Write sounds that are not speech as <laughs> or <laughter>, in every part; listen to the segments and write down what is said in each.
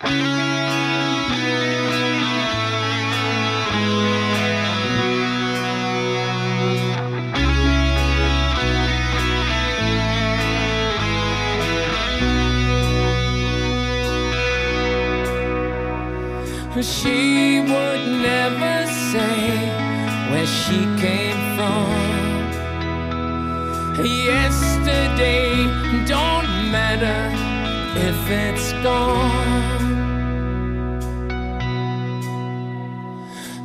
She would never say where she came from. Yesterday don't matter if it's gone.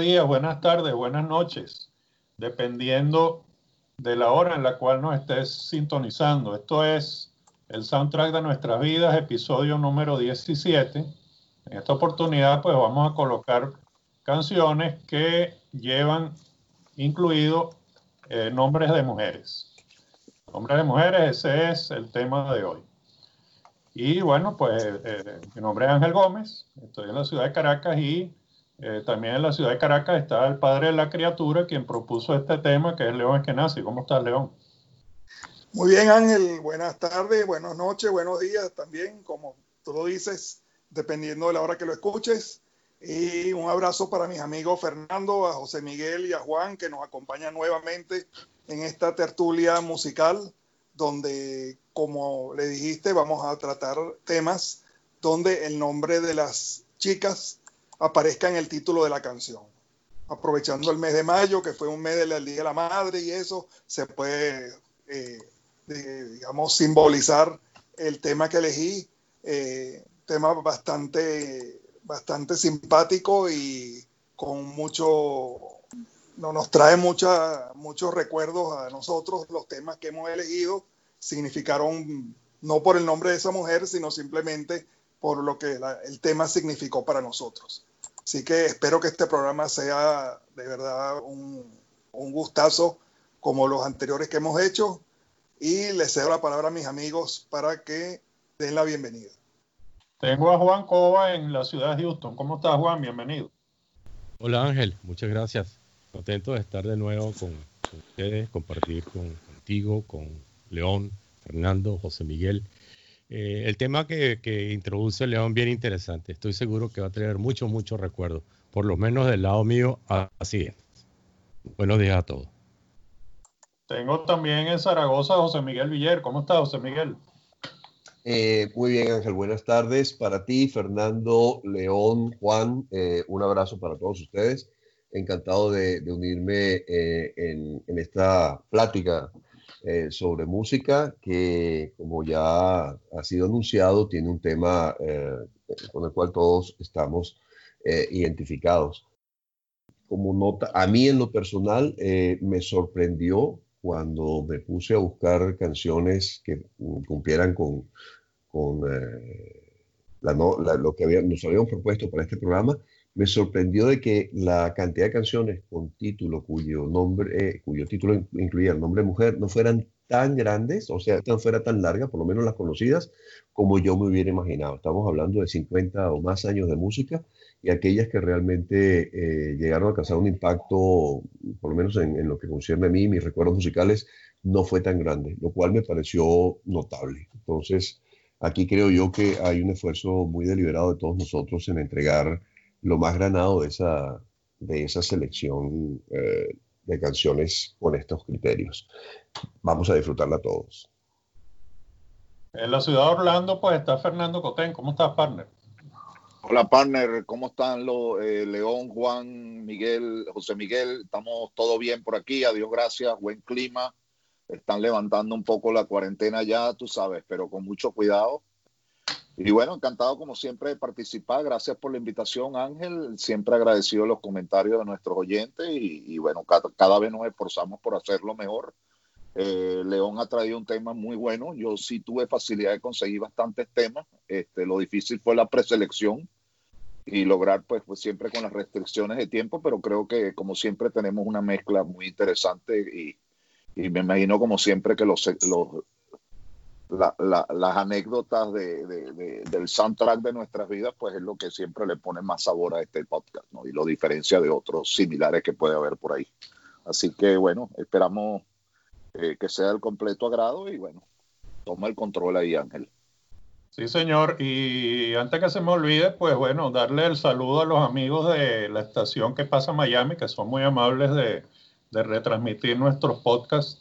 Días, buenas tardes, buenas noches, dependiendo de la hora en la cual nos estés sintonizando. Esto es el soundtrack de nuestras vidas, episodio número 17. En esta oportunidad, pues vamos a colocar canciones que llevan incluido eh, nombres de mujeres. Nombres de mujeres, ese es el tema de hoy. Y bueno, pues eh, mi nombre es Ángel Gómez, estoy en la ciudad de Caracas y eh, también en la ciudad de Caracas está el padre de la criatura, quien propuso este tema, que es León Eskenazi. ¿Cómo estás, León? Muy bien, Ángel. Buenas tardes, buenas noches, buenos días también, como tú lo dices, dependiendo de la hora que lo escuches. Y un abrazo para mis amigos Fernando, a José Miguel y a Juan, que nos acompañan nuevamente en esta tertulia musical, donde, como le dijiste, vamos a tratar temas donde el nombre de las chicas aparezca en el título de la canción. aprovechando el mes de mayo, que fue un mes del Día de la Madre y eso, se puede, eh, digamos, simbolizar el tema que elegí, eh, tema bastante, bastante simpático y con mucho, no, nos trae mucha, muchos recuerdos a nosotros, los temas que hemos elegido significaron, no por el nombre de esa mujer, sino simplemente por lo que el tema significó para nosotros. Así que espero que este programa sea de verdad un, un gustazo como los anteriores que hemos hecho y les cedo la palabra a mis amigos para que den la bienvenida. Tengo a Juan Cova en la ciudad de Houston. ¿Cómo estás, Juan? Bienvenido. Hola, Ángel. Muchas gracias. Contento de estar de nuevo con, ustedes, compartir con, contigo, con León, Fernando, José Miguel eh, el tema que, introduce León bien interesante. Estoy seguro que va a traer muchos, muchos recuerdos. Por lo menos del lado mío, así es. Buenos días a todos. Tengo también en Zaragoza José Miguel Villar. ¿Cómo está José Miguel? Eh, muy bien, Ángel. Buenas tardes para ti, Fernando, León, Juan. Eh, un abrazo para todos ustedes. Encantado de, unirme en, en, esta plática eh, sobre música que, como ya ha sido anunciado, tiene un tema eh, con el cual todos estamos eh, identificados. Como nota, a mí en lo personal me sorprendió cuando me puse a buscar canciones que cumplieran con, con lo que nos habíamos propuesto para este programa me sorprendió de que la cantidad de canciones con título cuyo nombre, eh, cuyo título incluía el nombre de mujer no fueran tan grandes, o sea, tan fuera tan larga, por lo menos las conocidas, como yo me hubiera imaginado. Estamos hablando de 50 o más años de música y aquellas que realmente eh, llegaron a alcanzar un impacto, por lo menos en, en, lo que concierne a mí, mis recuerdos musicales, no fue tan grande, lo cual me pareció notable. Entonces, aquí creo yo que hay un esfuerzo muy deliberado de todos nosotros en entregar lo más granado de esa, de esa selección eh, de canciones con estos criterios. Vamos a disfrutarla todos. En la ciudad de Orlando, pues está Fernando Cotén. ¿Cómo estás, partner? Hola, partner. ¿Cómo están los eh, León, Juan, Miguel, José Miguel? Estamos todo bien por aquí. Adiós, gracias. Buen clima. Están levantando un poco la cuarentena ya, tú sabes, pero con mucho cuidado. Y bueno, encantado como siempre de participar. Gracias por la invitación, Ángel. Siempre agradecido los comentarios de nuestros oyentes y, bueno, cada, vez nos esforzamos por hacerlo mejor. Eh, León ha traído un tema muy bueno. Yo sí tuve facilidad de conseguir bastantes temas. Este, lo difícil fue la preselección y lograr, pues, pues siempre con las restricciones de tiempo, pero creo que como siempre tenemos una mezcla muy interesante y, y me imagino como siempre que los, los las anécdotas del soundtrack de nuestras vidas, pues es lo que siempre le pone más sabor a este podcast, ¿no? Y lo diferencia de otros similares que puede haber por ahí. Así que bueno, esperamos eh, que sea el completo agrado y bueno, toma el control ahí, Ángel. Sí, señor. Y antes que se me olvide, pues bueno, darle el saludo a los amigos de la estación que pasa Miami, que son muy amables de, de retransmitir nuestros podcasts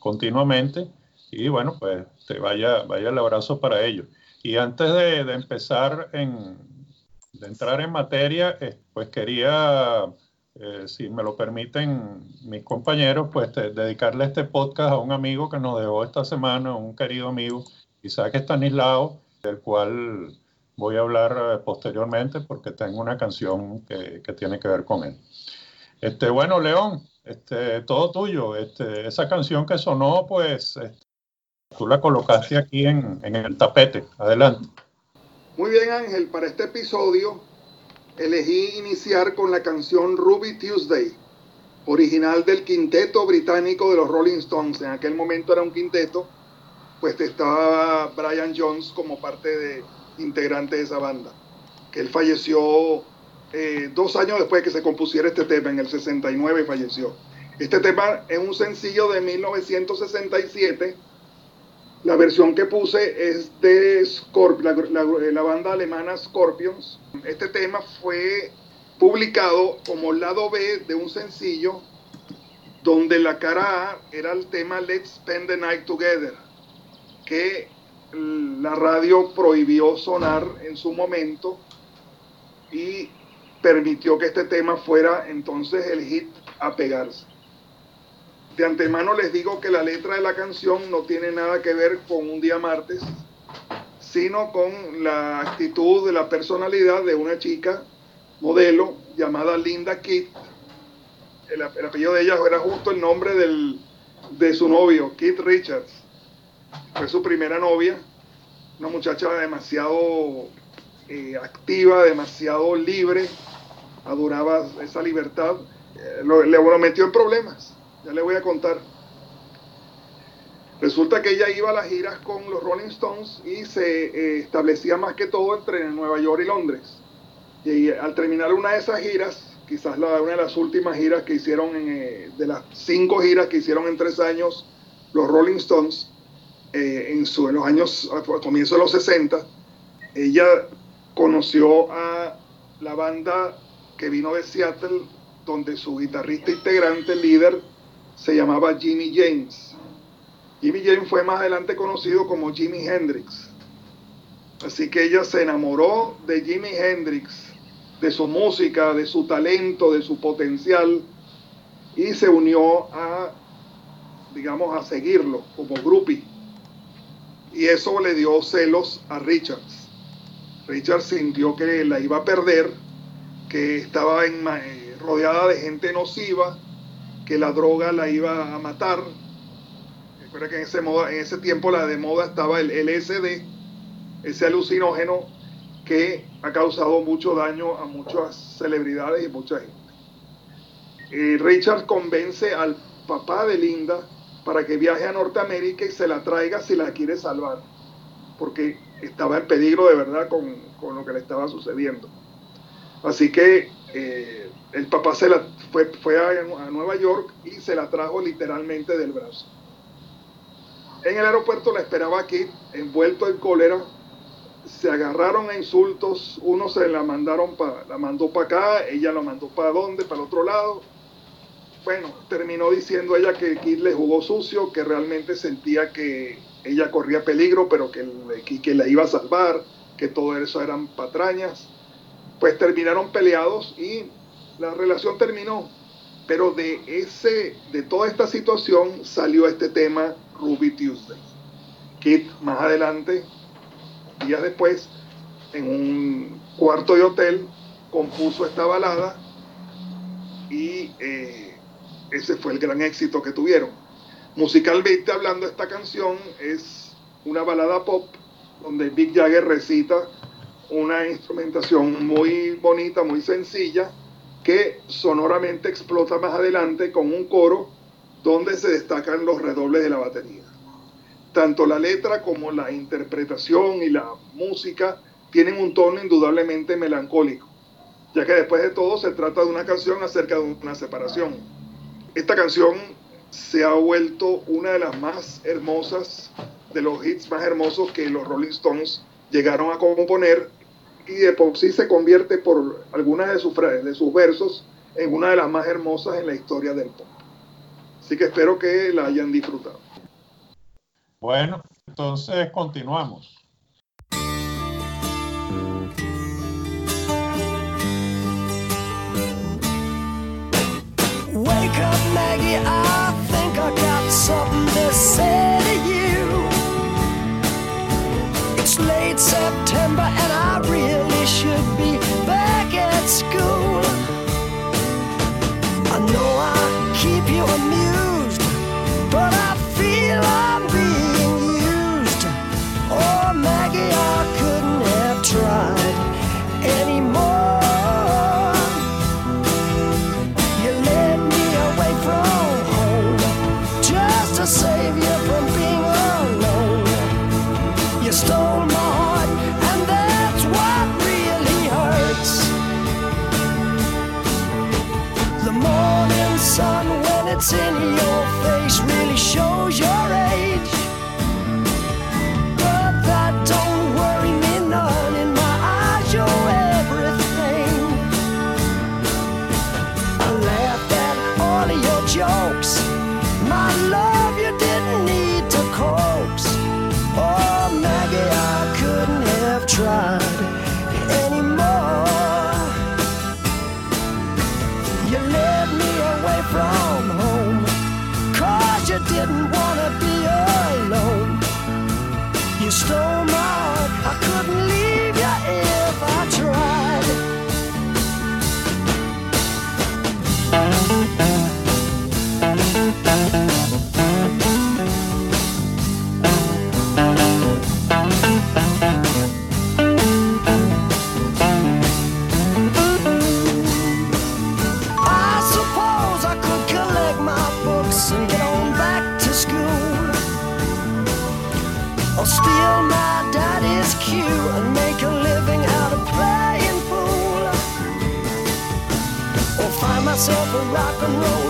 continuamente. Y bueno, pues te vaya, vaya el abrazo para ellos. Y antes de, empezar, en, de entrar en materia, eh, pues quería, eh, si me lo permiten mis compañeros, pues dedicarle este podcast a un amigo que nos dejó esta semana, un querido amigo, Isaac Estanislao, del cual voy a hablar eh, posteriormente porque tengo una canción que, que, tiene que ver con él. Este, bueno, León, este, todo tuyo. Este, esa canción que sonó, pues Tú la colocaste aquí en, el tapete. Adelante. Muy bien, Ángel. Para este episodio elegí iniciar con la canción Ruby Tuesday, original del quinteto británico de los Rolling Stones. En aquel momento era un quinteto, pues estaba Brian Jones como parte de integrante de esa banda, que él falleció eh, dos años después de que se compusiera este tema, en el 69 falleció. Este tema es un sencillo de 1967 la versión que puse es de la, banda alemana Scorpions. Este tema fue publicado como lado B de un sencillo donde la cara A era el tema Let's Spend the Night Together, que la radio prohibió sonar en su momento y permitió que este tema fuera entonces el hit a pegarse. De antemano les digo que la letra de la canción no tiene nada que ver con un día martes, sino con la actitud de la personalidad de una chica modelo llamada Linda Kidd. El, apellido de ella era justo el nombre de su novio, Kit Richards. Fue su primera novia, una muchacha demasiado eh, activa, demasiado libre, adoraba esa libertad, eh, le lo metió en problemas, ya le voy a contar. Resulta que ella iba a las giras con los Rolling Stones y se eh, establecía más que todo entre Nueva York y Londres. Y al terminar una de esas giras, quizás la, una de las últimas giras que hicieron, en, de las cinco giras que hicieron en tres años los Rolling Stones, en, su, en los años, a comienzo de los 60, ella conoció a la banda que vino de Seattle, donde su guitarrista integrante, líder, se llamaba Jimmy James. Jimmy James fue más adelante conocido como Jimi Hendrix. Así que ella se enamoró de Jimi Hendrix, de su música, de su talento, de su potencial, y se unió a, digamos, a seguirlo como groupie. Y eso le dio celos a Richards. Richard sintió que la iba a perder, que estaba eh, rodeada de gente nociva, que la droga la iba a matar. Recuerda que en ese, moda, en ese tiempo la de moda estaba el LSD, ese alucinógeno que ha causado mucho daño a muchas celebridades y mucha gente. Eh, Richard convence al papá de Linda para que viaje a Norteamérica y se la traiga si la quiere salvar, porque estaba en peligro de verdad con, con lo que le estaba sucediendo. Así que eh, el papá se la fue, fue a, a, Nueva York y se la trajo literalmente del brazo. En el aeropuerto la esperaba aquí, envuelto en cólera. Se agarraron a insultos. Uno se la mandaron para, la mandó para acá, ella la mandó para dónde, para el otro lado. Bueno, terminó diciendo ella que Kid le jugó sucio, que realmente sentía que ella corría peligro, pero que, que la iba a salvar, que todo eso eran patrañas. Pues terminaron peleados y la relación terminó. Pero de, ese, de toda esta situación salió este tema Ruby Tuesday. Kit más adelante, días después, en un cuarto de hotel, compuso esta balada y eh, ese fue el gran éxito que tuvieron. Musicalmente hablando, esta canción es una balada pop donde Big Jagger recita una instrumentación muy bonita, muy sencilla, que sonoramente explota más adelante con un coro donde se destacan los redobles de la batería. Tanto la letra como la interpretación y la música tienen un tono indudablemente melancólico, ya que después de todo se trata de una canción acerca de una separación. Esta canción se ha vuelto una de las más hermosas, de los hits más hermosos que los Rolling Stones llegaron a componer y de por sí se convierte por algunas de sus, de sus versos en una de las más hermosas en la historia del pop. Así que espero que la hayan disfrutado. Bueno, entonces continuamos. Wake up, Maggie. I think I got something to say to you. It's late September and I really rock and roll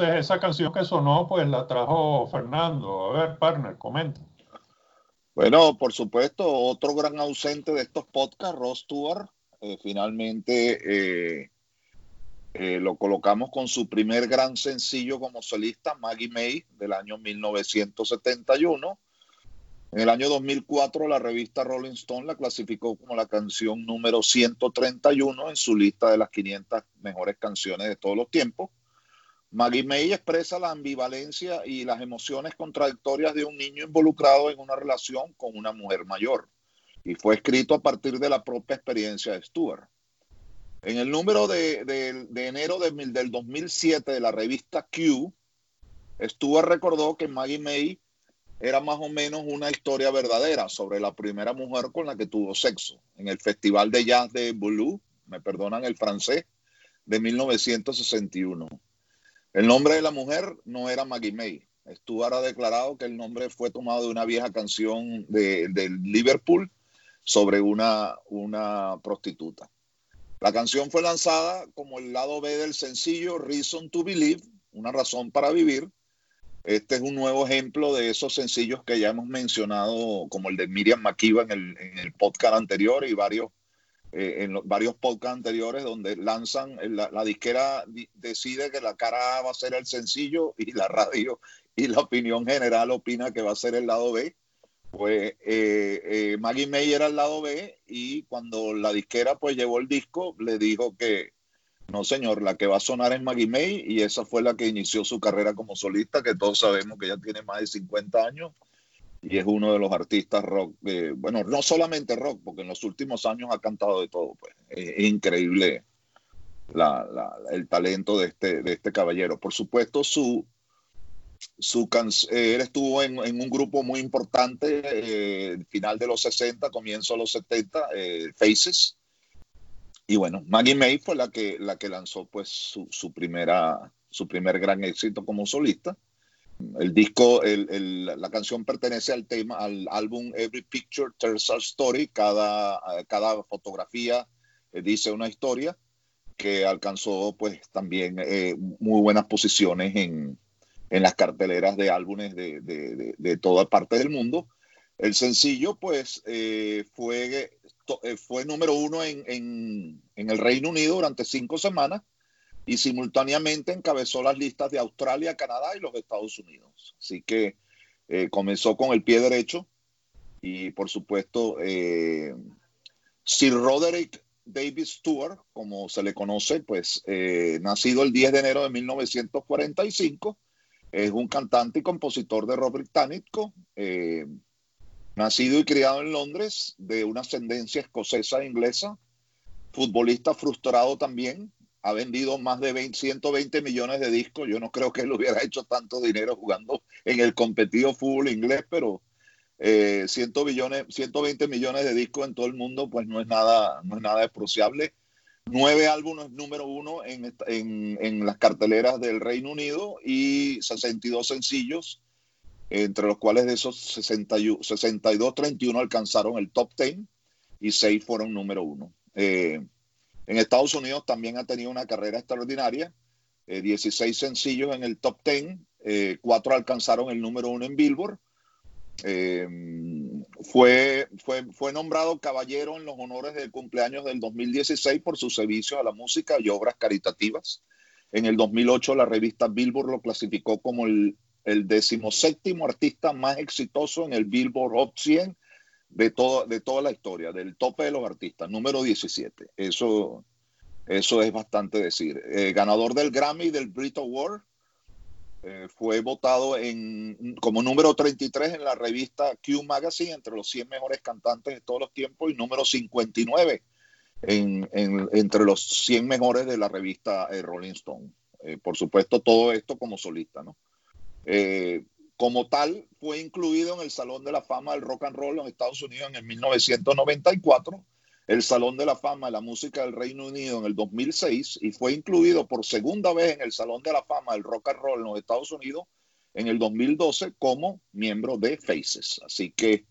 esa canción que sonó, pues la trajo Fernando. A ver, partner, comenta. Bueno, por supuesto, otro gran ausente de estos podcasts, Ross Stewart, eh, finalmente eh, eh, lo colocamos con su primer gran sencillo como solista, Maggie May, del año 1971. En el año 2004, la revista Rolling Stone la clasificó como la canción número 131 en su lista de las 500 mejores canciones de todos los tiempos. Maggie May expresa la ambivalencia y las emociones contradictorias de un niño involucrado en una relación con una mujer mayor y fue escrito a partir de la propia experiencia de Stewart. En el número de, de- enero de del 2007 de la revista Q, Stewart recordó que Maggie May era más o menos una historia verdadera sobre la primera mujer con la que tuvo sexo en el Festival de Jazz de Boulogne, me perdonan el francés, de 1961. El nombre de la mujer no era Maggie May. Stuart ha declarado que el nombre fue tomado de una vieja canción de, de Liverpool sobre una, una prostituta. La canción fue lanzada como el lado B del sencillo Reason to Believe, una razón para vivir. Este es un nuevo ejemplo de esos sencillos que ya hemos mencionado, como el de Miriam Makeba en el, en el podcast anterior y varios eh, en los, varios podcasts anteriores donde lanzan, eh, la, la disquera di- decide que la cara A va a ser el sencillo y la radio y la opinión general opina que va a ser el lado B. Pues eh, eh, Maggie May era el lado B y cuando la disquera pues llevó el disco le dijo que no señor, la que va a sonar es Maggie May y esa fue la que inició su carrera como solista, que todos sabemos que ya tiene más de 50 años y es uno de los artistas rock, eh, bueno, no solamente rock, porque en los últimos años ha cantado de todo, pues es, es increíble la, la, el talento de este, de este caballero. Por supuesto, su, su can, eh, él estuvo en, en, un grupo muy importante, eh, final de los 60, comienzo de los 70, eh, Faces. Y bueno, Maggie May fue la que, la que lanzó pues su, su, primera, su primer gran éxito como solista. El disco, el, el, la canción pertenece al tema, al álbum Every Picture Tells a Story. Cada, cada fotografía eh, dice una historia que alcanzó pues también eh, muy buenas posiciones en, en, las carteleras de álbumes de, de, de, de toda parte del mundo. El sencillo pues eh, fue eh, fue número uno en, en, en, el Reino Unido durante cinco semanas y simultáneamente encabezó las listas de Australia, Canadá y los Estados Unidos. Así que eh, comenzó con el pie derecho y por supuesto eh, Sir Roderick David Stewart, como se le conoce, pues eh, nacido el 10 de enero de 1945, es un cantante y compositor de rock británico, nacido y criado en Londres, de una ascendencia escocesa e inglesa, futbolista frustrado también, ha vendido más de 20, 120 millones de discos, yo no creo que él hubiera hecho tanto dinero jugando en el competido fútbol inglés, pero eh, 100 billones, 120 millones de discos en todo el mundo, pues no es nada, no es nada despreciable. Nueve álbumes número uno en, en, en, las carteleras del Reino Unido y 62 sencillos, entre los cuales de esos 61, 62, 31 alcanzaron el top 10 y 6 fueron número uno. Eh, en Estados Unidos también ha tenido una carrera extraordinaria, eh, 16 sencillos en el top 10, eh, 4 alcanzaron el número uno en Billboard eh, fue, fue, fue nombrado caballero en los honores del cumpleaños del 2016 por su servicio a la música y obras caritativas. En el 2008 la revista Billboard lo clasificó como el, el artista más exitoso en el Billboard Hot 100 de, todo, de toda la historia, del tope de los artistas, número 17. Eso, eso es bastante decir. Eh, ganador del Grammy y del Brit Award eh, fue votado en, como número 33 en la revista Q Magazine entre los 100 mejores cantantes de todos los tiempos y número 59 en, en, entre los 100 mejores de la revista eh, Rolling Stone. Eh, por supuesto, todo esto como solista, ¿no? Como tal, fue incluido en el Salón de la Fama del Rock and Roll en Estados Unidos en el 1994 el Salón de la Fama de la Música del Reino Unido en el 2006 y fue incluido por segunda vez en el Salón de la Fama del Rock and Roll en Estados Unidos en el 2012 como miembro de Faces. Así que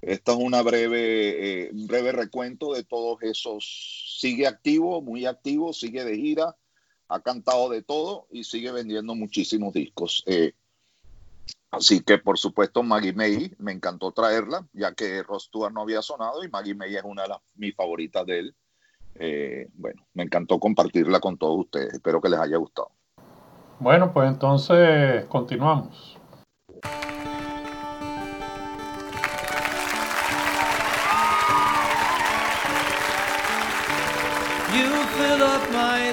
esto es una breve, eh, breve recuento de todos esos. Sigue activo, muy activo, sigue de gira, ha cantado de todo y sigue vendiendo muchísimos discos. Eh, Así que, por supuesto, Maggie May, me encantó traerla, ya que Ross Stewart no había sonado y Maggie May es una de las, mis favoritas de él. Eh, bueno, me encantó compartirla con todos ustedes. Espero que les haya gustado. Bueno, pues entonces continuamos. You fill up my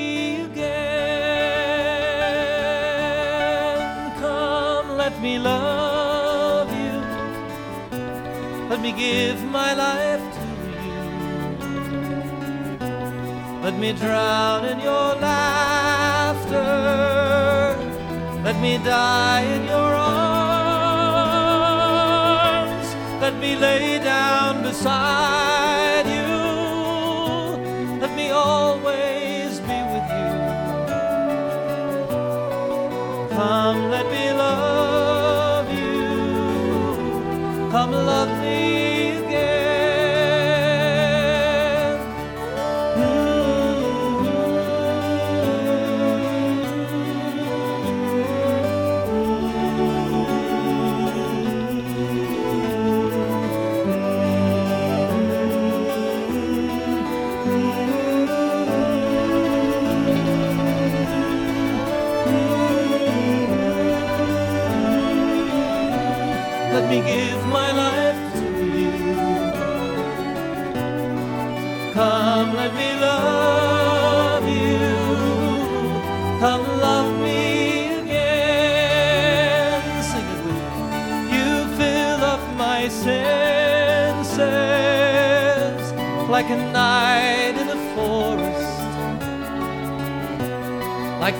let me love you. Let me give my life to you. Let me drown in your laughter. Let me die in your arms. Let me lay down beside love me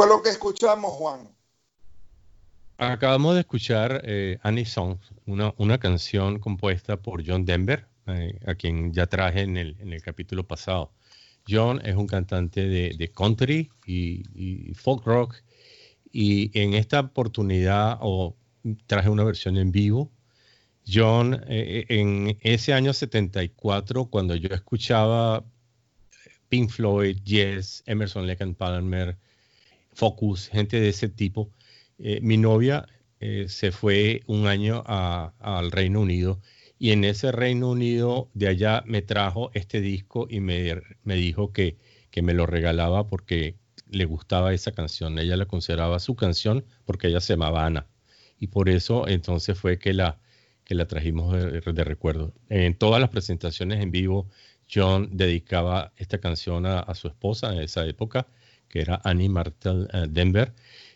fue lo que escuchamos, Juan? Acabamos de escuchar eh, Annie Song, una, canción compuesta por John Denver, eh, a quien ya traje en el, capítulo pasado. John es un cantante de, country y, folk rock y en esta oportunidad o traje una versión en vivo. John, eh, en ese año 74, cuando yo escuchaba Pink Floyd, Yes, Emerson, Lake and Palmer, Focus, gente de ese tipo, eh, mi novia eh, se fue un año al Reino Unido y en ese Reino Unido de allá me trajo este disco y me, me dijo que, que me lo regalaba porque le gustaba esa canción. Ella la consideraba su canción porque ella se llamaba Ana. Y por eso entonces fue que la, que la trajimos de, recuerdo. En todas las presentaciones en vivo, John dedicaba esta canción a su esposa en esa época, que era Annie Martel eh, Denver,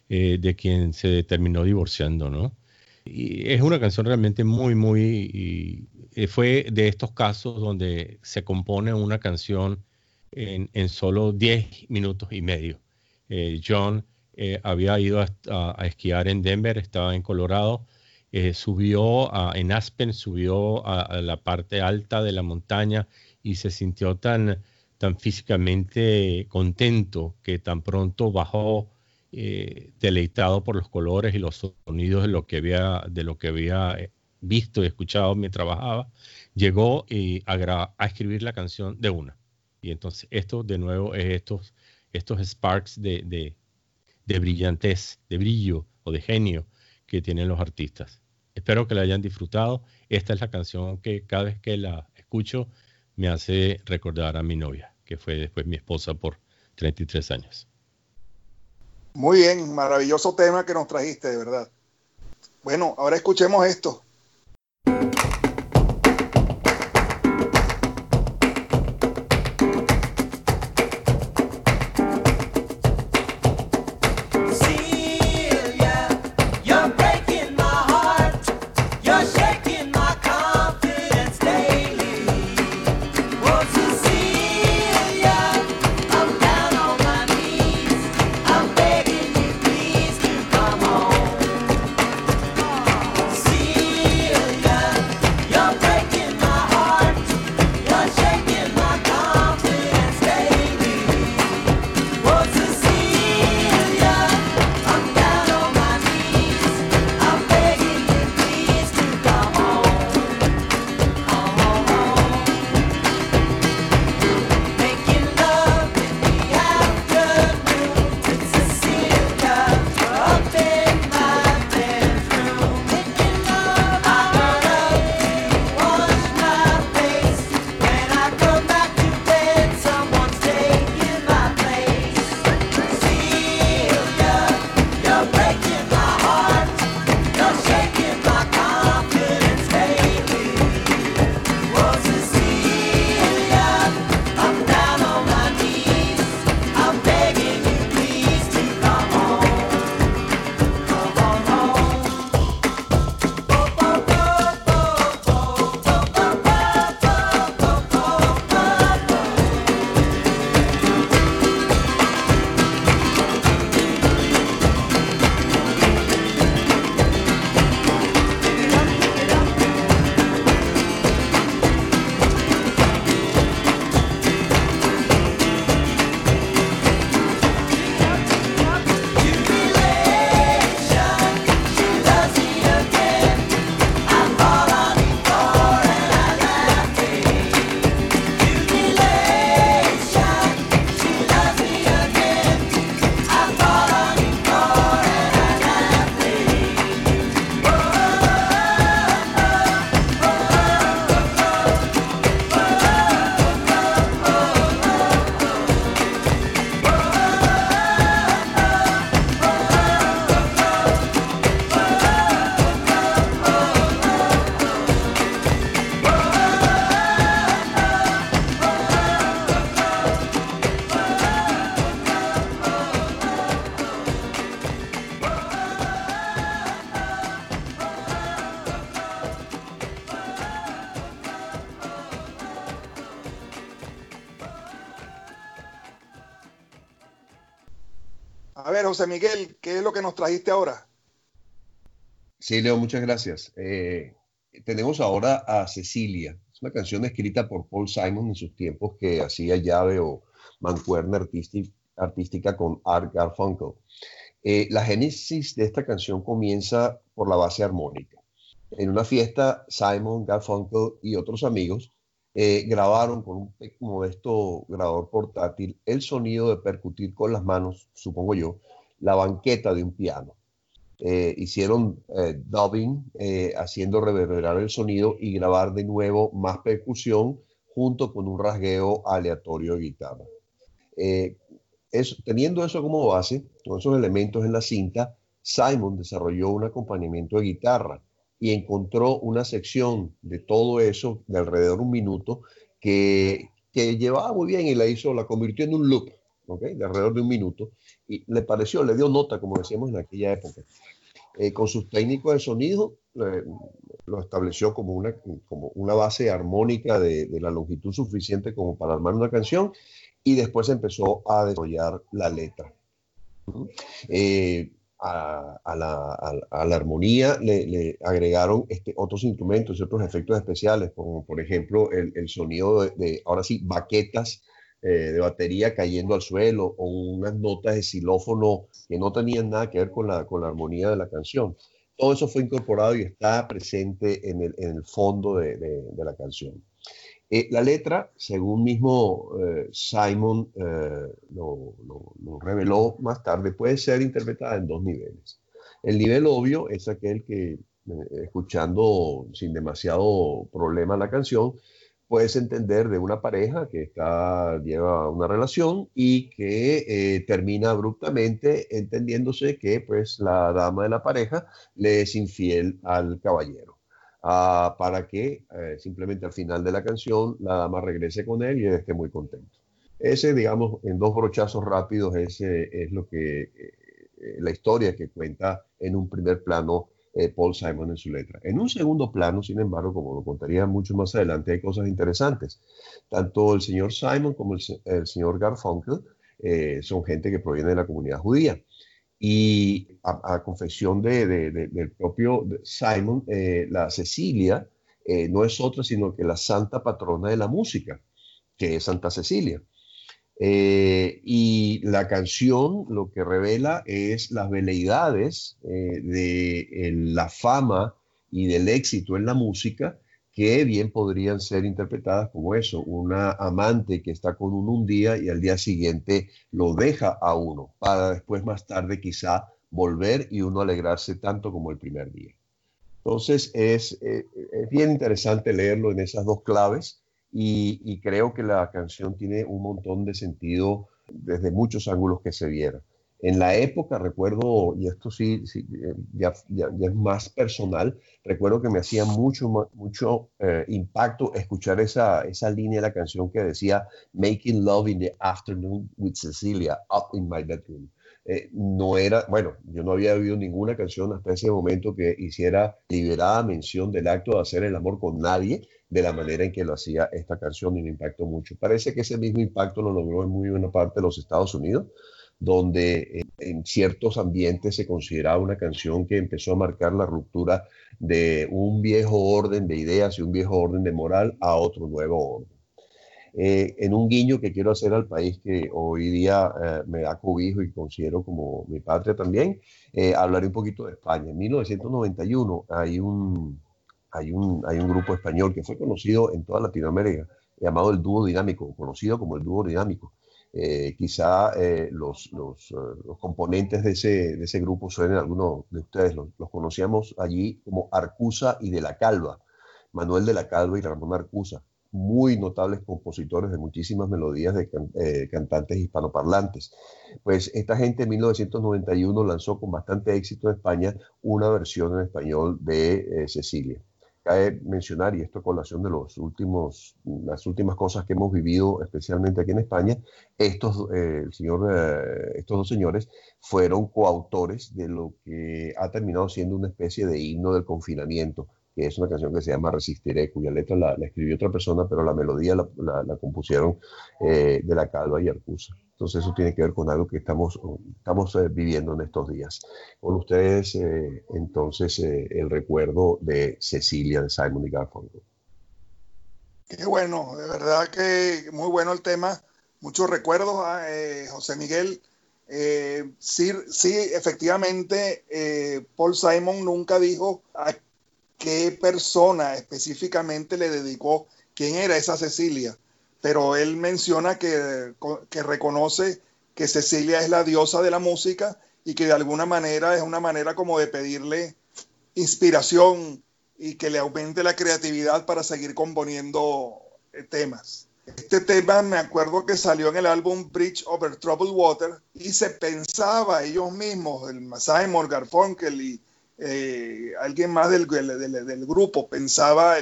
eh, de quien se terminó divorciando, ¿no? Y es una canción realmente muy, muy... y, eh, fue de estos casos donde se compone una canción en, en solo 10 minutos y medio. Eh, John eh, había ido a, a- a esquiar en Denver, estaba en Colorado, eh, subió a- en Aspen, subió a, a la parte alta de la montaña y se sintió tan, tan físicamente contento que tan pronto bajó eh, deleitado por los colores y los sonidos de lo que había, de lo que había eh, visto y escuchado mientras trabajaba, llegó y a escribir la canción de una. Y entonces esto de nuevo es estos, estos sparks de, de, de brillantez, de brillo o de genio que tienen los artistas. Espero que la hayan disfrutado. Esta es la canción que cada vez que la escucho me hace recordar a mi novia, que fue después mi esposa por 33 años. Muy bien, maravilloso tema que nos trajiste, de verdad. Bueno, ahora escuchemos esto. Miguel, ¿qué es lo que nos trajiste ahora? Sí, Leo, muchas gracias. Eh, tenemos ahora a Cecilia. Es una canción escrita por Paul Simon en sus tiempos que hacía llave o mancuerna artística con Art Garfunkel. Eh, la génesis de esta canción comienza por la base armónica. En una fiesta, Simon, Garfunkel y otros amigos eh, grabaron con un modesto grabador portátil el sonido de percutir con las manos, supongo yo, la banqueta de un piano. Eh, hicieron eh, dubbing, haciendo reverberar el sonido y grabar de nuevo más percusión junto con un rasgueo aleatorio de guitarra. teniendo eso como base, con esos elementos en la cinta, Simon desarrolló un acompañamiento de guitarra y encontró una sección de todo eso de alrededor de un minuto que, que llevaba muy bien y la hizo, la convirtió en un loop, de alrededor de un minuto, y le pareció, le dio nota, como decíamos en aquella época. Eh, con sus técnicos de sonido, eh, lo estableció como una, como una base armónica de, de, la longitud suficiente como para armar una canción, y después empezó a desarrollar la letra. Eh, a, la, armonía le, agregaron este, otros instrumentos y otros efectos especiales, como por ejemplo el, sonido de, ahora sí, baquetas eh, de batería cayendo al suelo o unas notas de xilófono que no tenían nada que ver con la, con la armonía de la canción. Todo eso fue incorporado y está presente en el, en el fondo de, de la canción. Eh, la letra, según mismo eh, Simon eh, lo, reveló más tarde, puede ser interpretada en dos niveles. El nivel obvio es aquel que, escuchando sin demasiado problema la canción, puedes entender de una pareja que está, lleva una relación y que termina abruptamente entendiéndose que pues, la dama de la pareja le es infiel al caballero. Ah, para que eh, simplemente al final de la canción la dama regrese con él y él esté muy contento. Ese, digamos, en dos brochazos rápidos, ese es lo que eh, la historia que cuenta en un primer plano eh, Paul Simon en su letra. En un segundo plano, sin embargo, como lo contaría mucho más adelante, hay cosas interesantes. Tanto el señor Simon como el, el señor Garfunkel son gente que proviene de la comunidad judía. Y a, confesión de, del propio Simon, eh, la Cecilia eh, no es otra sino que la santa patrona de la música, que es Santa Cecilia. Eh, y la canción lo que revela es las veleidades de la fama y del éxito en la música que bien podrían ser interpretadas como eso, una amante que está con uno un día y al día siguiente lo deja a uno, para después más tarde quizá volver y uno alegrarse tanto como el primer día. Entonces es, eh, es bien interesante leerlo en esas dos claves y, creo que la canción tiene un montón de sentido desde muchos ángulos que se viera. En la época, recuerdo, y esto sí, eh, ya, es más personal, recuerdo que me hacía mucho, mucho eh, impacto escuchar esa, esa línea de la canción que decía Making Love in the Afternoon with Cecilia up in my bedroom. Eh, no era, bueno, yo no había oído ninguna canción hasta ese momento que hiciera liberada mención del acto de hacer el amor con nadie de la manera en que lo hacía esta canción y me impactó mucho. Parece que ese mismo impacto lo logró en muy buena parte de los Estados Unidos donde en ciertos ambientes se consideraba una canción que empezó a marcar la ruptura de un viejo orden de ideas y un viejo orden de moral a otro nuevo orden. Eh, en un guiño que quiero hacer al país que hoy día eh, me da cobijo y considero como mi patria también, eh, hablaré un poquito de España. En 1991 hay un, hay, un, grupo español que fue conocido en toda Latinoamérica, llamado el dúo dinámico, conocido como el dúo dinámico. Eh, quizá eh, eh, los, componentes de ese, grupo suenen algunos de ustedes, los, conocíamos allí como Arcusa y de la Calva, Manuel de la Calva y Ramón Arcusa, muy notables compositores de muchísimas melodías de cantantes hispanoparlantes. Pues esta gente en 1991 lanzó con bastante éxito en España una versión en español de Cecilia cae mencionar, y esto colación de los últimos, las últimas cosas que hemos vivido, especialmente aquí en España, estos, eh, el señor, eh, estos dos señores fueron coautores de lo que ha terminado siendo una especie de himno del confinamiento, que es una canción que se llama Resistiré, cuya letra la, escribió otra persona, pero la melodía la, la, compusieron eh, de la Calva y Arcusa. Entonces eso tiene que ver con algo que estamos, estamos eh, viviendo en estos días. Con ustedes, eh, entonces, eh, el recuerdo de Cecilia de Simon y Garfunkel. Qué bueno, de verdad que muy bueno el tema. Muchos recuerdos, a José Miguel. sí, sí, efectivamente, Paul Simon nunca dijo a qué persona específicamente le dedicó quién era esa Cecilia pero él menciona que, reconoce que Cecilia es la diosa de la música y que de alguna manera es una manera como de pedirle inspiración y que le aumente la creatividad para seguir componiendo eh, temas. Este tema me acuerdo que salió en el álbum Bridge Over Troubled Water y se pensaba ellos mismos, el Simon Garfunkel y eh, alguien más del, grupo, pensaba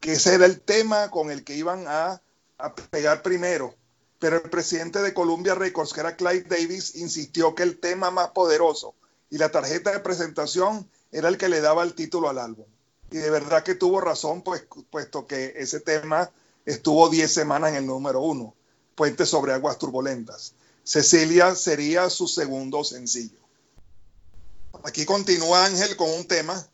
que ese era el tema con el que iban a a pegar primero, pero el presidente de Columbia Records, que era Clyde Davis, insistió que el tema más poderoso y la tarjeta de presentación era el que le daba el título al álbum. Y de verdad que tuvo razón, pues, puesto que ese tema estuvo 10 semanas en el número uno, Puente sobre aguas turbulentas. Cecilia sería su segundo sencillo. Aquí continúa Ángel con un tema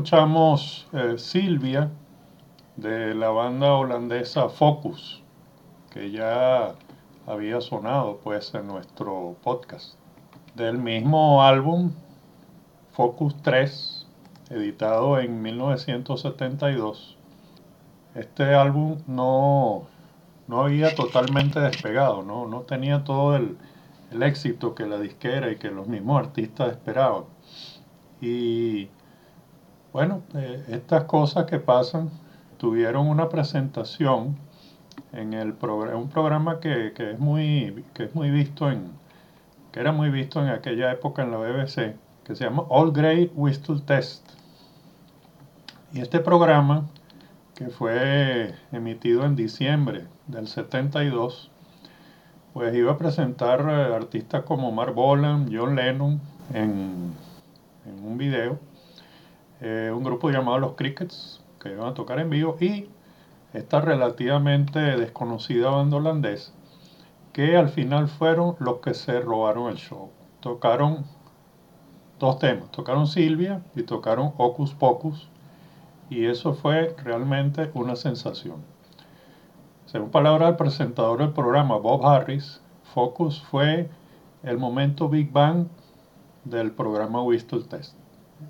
escuchamos eh, Silvia de la banda holandesa Focus, que ya había sonado pues en nuestro podcast. Del mismo álbum Focus 3, editado en 1972, este álbum no, no había totalmente despegado, no, no tenía todo el, el éxito que la disquera y que los mismos artistas esperaban. Y bueno, eh, estas cosas que pasan tuvieron una presentación en el programa, un programa que, que, es muy, que es muy visto en, que era muy visto en aquella época en la BBC, que se llama All Grey Whistle Test. Y este programa, que fue emitido en diciembre del 72, pues iba a presentar eh, artistas como Mark Bolan, John Lennon en, en un video, eh, un grupo llamado Los Crickets, que iban a tocar en vivo, y esta relativamente desconocida banda holandesa, que al final fueron los que se robaron el show. Tocaron dos temas, tocaron Silvia y tocaron Ocus Pocus, y eso fue realmente una sensación. Según palabras del presentador del programa, Bob Harris, Focus fue el momento Big Bang del programa Whistle Test.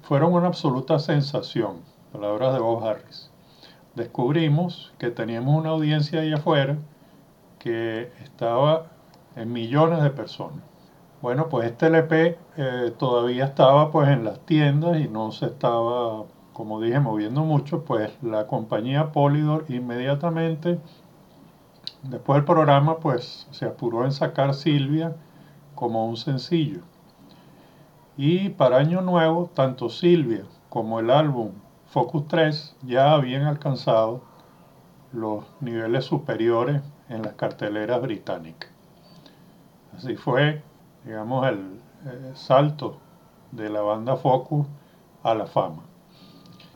Fueron una absoluta sensación, palabras de Bob Harris. Descubrimos que teníamos una audiencia ahí afuera que estaba en millones de personas. Bueno, pues este LP eh, todavía estaba pues en las tiendas y no se estaba, como dije, moviendo mucho, pues la compañía Polydor inmediatamente Después del programa, pues se apuró en sacar Silvia como un sencillo. Y para Año Nuevo, tanto Silvia como el álbum Focus 3 ya habían alcanzado los niveles superiores en las carteleras británicas. Así fue, digamos, el, salto de la banda Focus a la fama.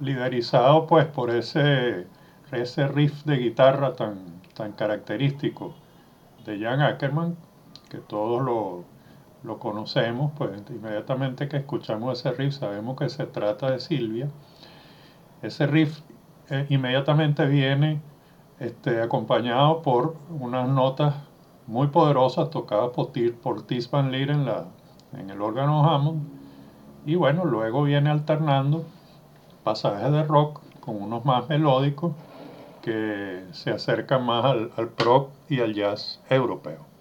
Liderizado pues por ese, ese riff de guitarra tan, tan característico de Jan Ackerman, que todos lo, lo conocemos, pues inmediatamente que escuchamos ese riff sabemos que se trata de Silvia. Ese riff eh, inmediatamente viene este, acompañado por unas notas muy poderosas tocadas por, por Tis Van Leer en, el órgano Hammond. Y bueno, luego viene alternando pasajes de rock con unos más melódicos que se acerca más al, al prog y al jazz europeo.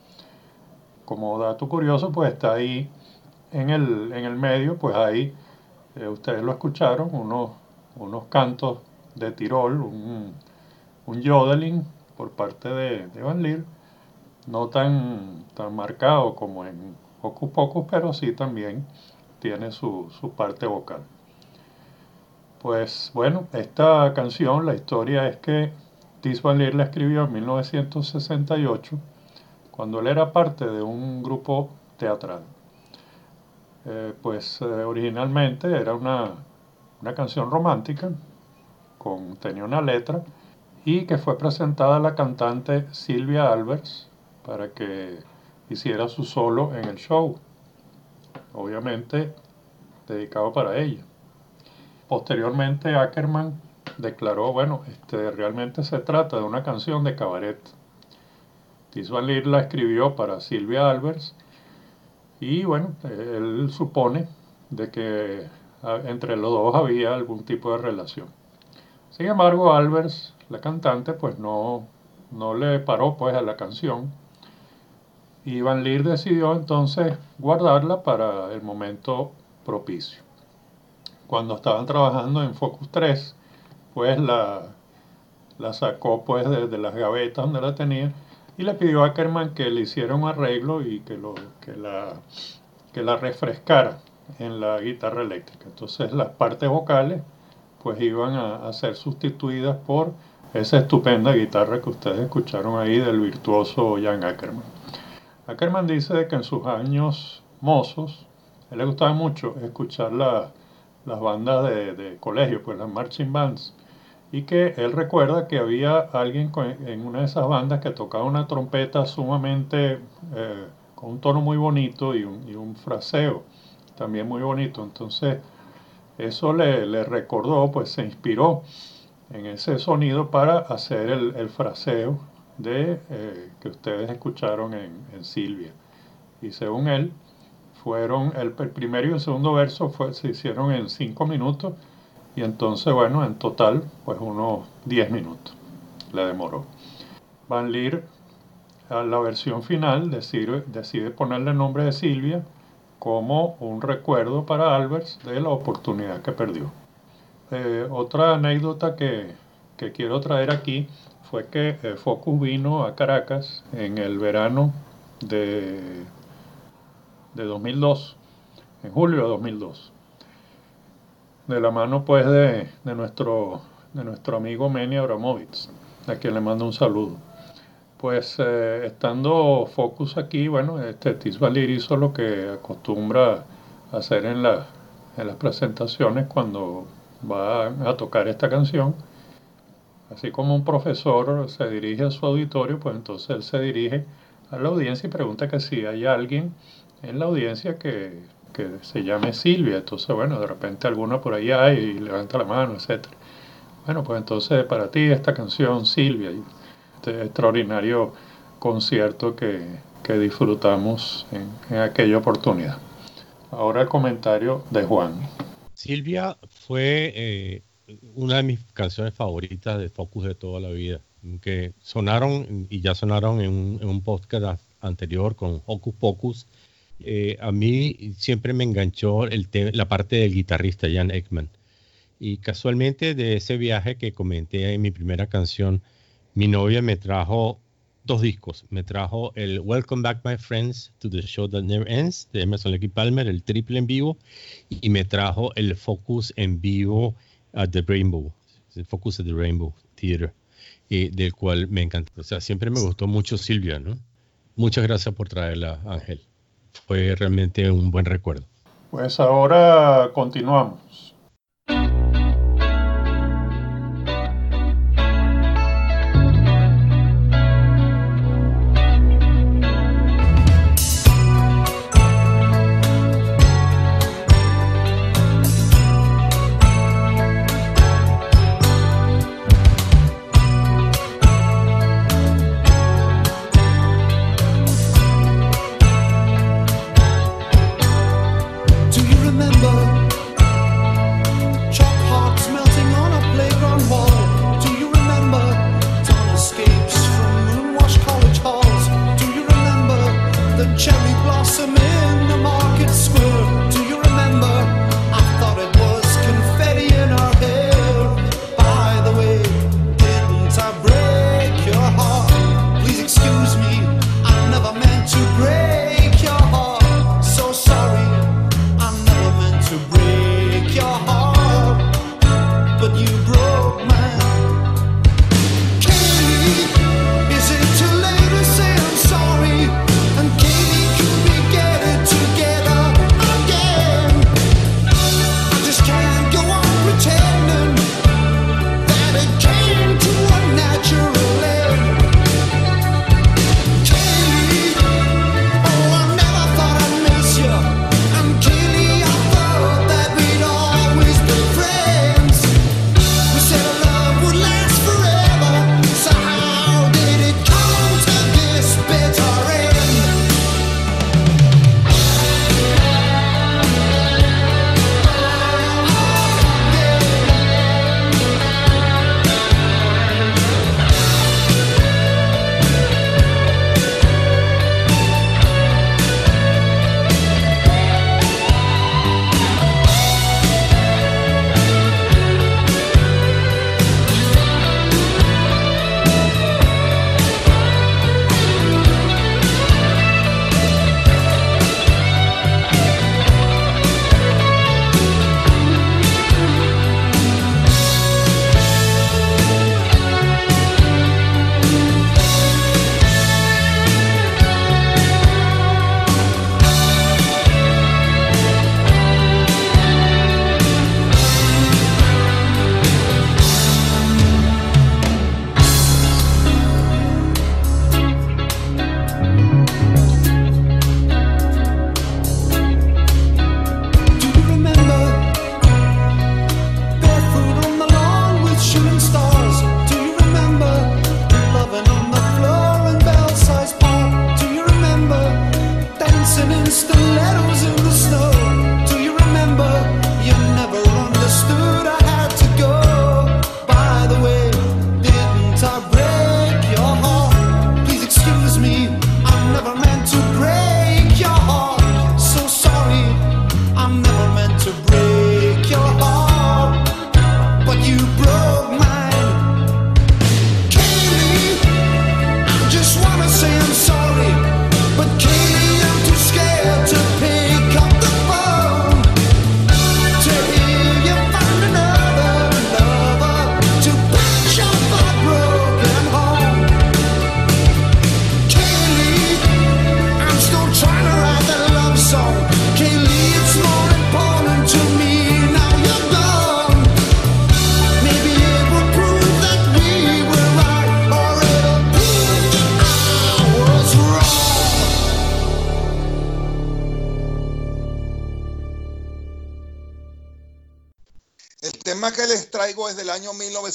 Como dato curioso, pues está ahí en el, en el medio, pues ahí, eh, ustedes lo escucharon, unos, unos cantos de Tirol, un, un yodeling por parte de, de, Van Leer, no tan, tan marcado como en Hocus Pocus, pero sí también tiene su, su parte vocal. Pues bueno, esta canción, la historia es que Tis Van Leer la escribió en 1968, cuando él era parte de un grupo teatral. Eh, pues eh, originalmente era una, una, canción romántica, con, tenía una letra, y que fue presentada a la cantante Silvia Albers para que hiciera su solo en el show, obviamente dedicado para ella. Posteriormente Ackerman declaró, bueno, este, realmente se trata de una canción de cabaret. Tis Van Leer la escribió para Silvia Albers y bueno, él supone de que entre los dos había algún tipo de relación. Sin embargo, Albers, la cantante, pues no, no le paró pues a la canción y Van Leer decidió entonces guardarla para el momento propicio. Cuando estaban trabajando en Focus 3, pues la, la sacó pues de, las gavetas donde la tenía y le pidió a Ackerman que le hiciera un arreglo y que, lo, que, la, que la refrescara en la guitarra eléctrica. Entonces las partes vocales pues iban a, ser sustituidas por esa estupenda guitarra que ustedes escucharon ahí del virtuoso Jan Ackerman. Ackerman dice que en sus años mozos, él le gustaba mucho escuchar la, las bandas de, de colegio, pues las marching bands, y que él recuerda que había alguien en una de esas bandas que tocaba una trompeta sumamente eh, con un tono muy bonito y un, un, fraseo también muy bonito. Entonces eso le, le, recordó, pues se inspiró en ese sonido para hacer el, el fraseo de, eh, que ustedes escucharon en, Silvia. Y según él, fueron el, primero y el segundo verso se hicieron en cinco minutos y entonces, bueno, en total, pues unos 10 minutos le demoró. Van Leer, a la versión final, decide, decide ponerle el nombre de Silvia como un recuerdo para Albers de la oportunidad que perdió. Eh, otra anécdota que, que, quiero traer aquí fue que eh, Focus vino a Caracas en el verano de, de 2002, en julio de 2002, de la mano pues de, de nuestro, de nuestro amigo Meni Abramovich, a quien le mando un saludo. Pues eh, estando Focus aquí, bueno, este Tis Valir hizo lo que acostumbra hacer en, la, en las presentaciones cuando va a tocar esta canción. Así como un profesor se dirige a su auditorio, pues entonces él se dirige a la audiencia y pregunta que si hay alguien en la audiencia que, que se llame Silvia. Entonces, bueno, de repente alguna por ahí hay y levanta la mano, etc. Bueno, pues entonces para ti esta canción, Silvia, este extraordinario concierto que, que disfrutamos en, en aquella oportunidad. Ahora el comentario de Juan. Silvia fue eh, una de mis canciones favoritas de Focus de toda la vida, que sonaron y ya sonaron en un, podcast anterior con Hocus Pocus. Eh, a mí siempre me enganchó la parte del guitarrista Jan Ekman. Y casualmente de ese viaje que comenté en mi primera canción, mi novia me trajo dos discos. Me trajo el Welcome Back My Friends to the Show That Never Ends de Emerson Lake Palmer, el triple en vivo, y me trajo el Focus en vivo at the Rainbow, el Focus at the Rainbow Theater, y del cual me encantó. O sea, siempre me gustó mucho Silvia, ¿no? Muchas gracias por traerla, Ángel. Fue realmente un buen recuerdo. Pues ahora continuamos.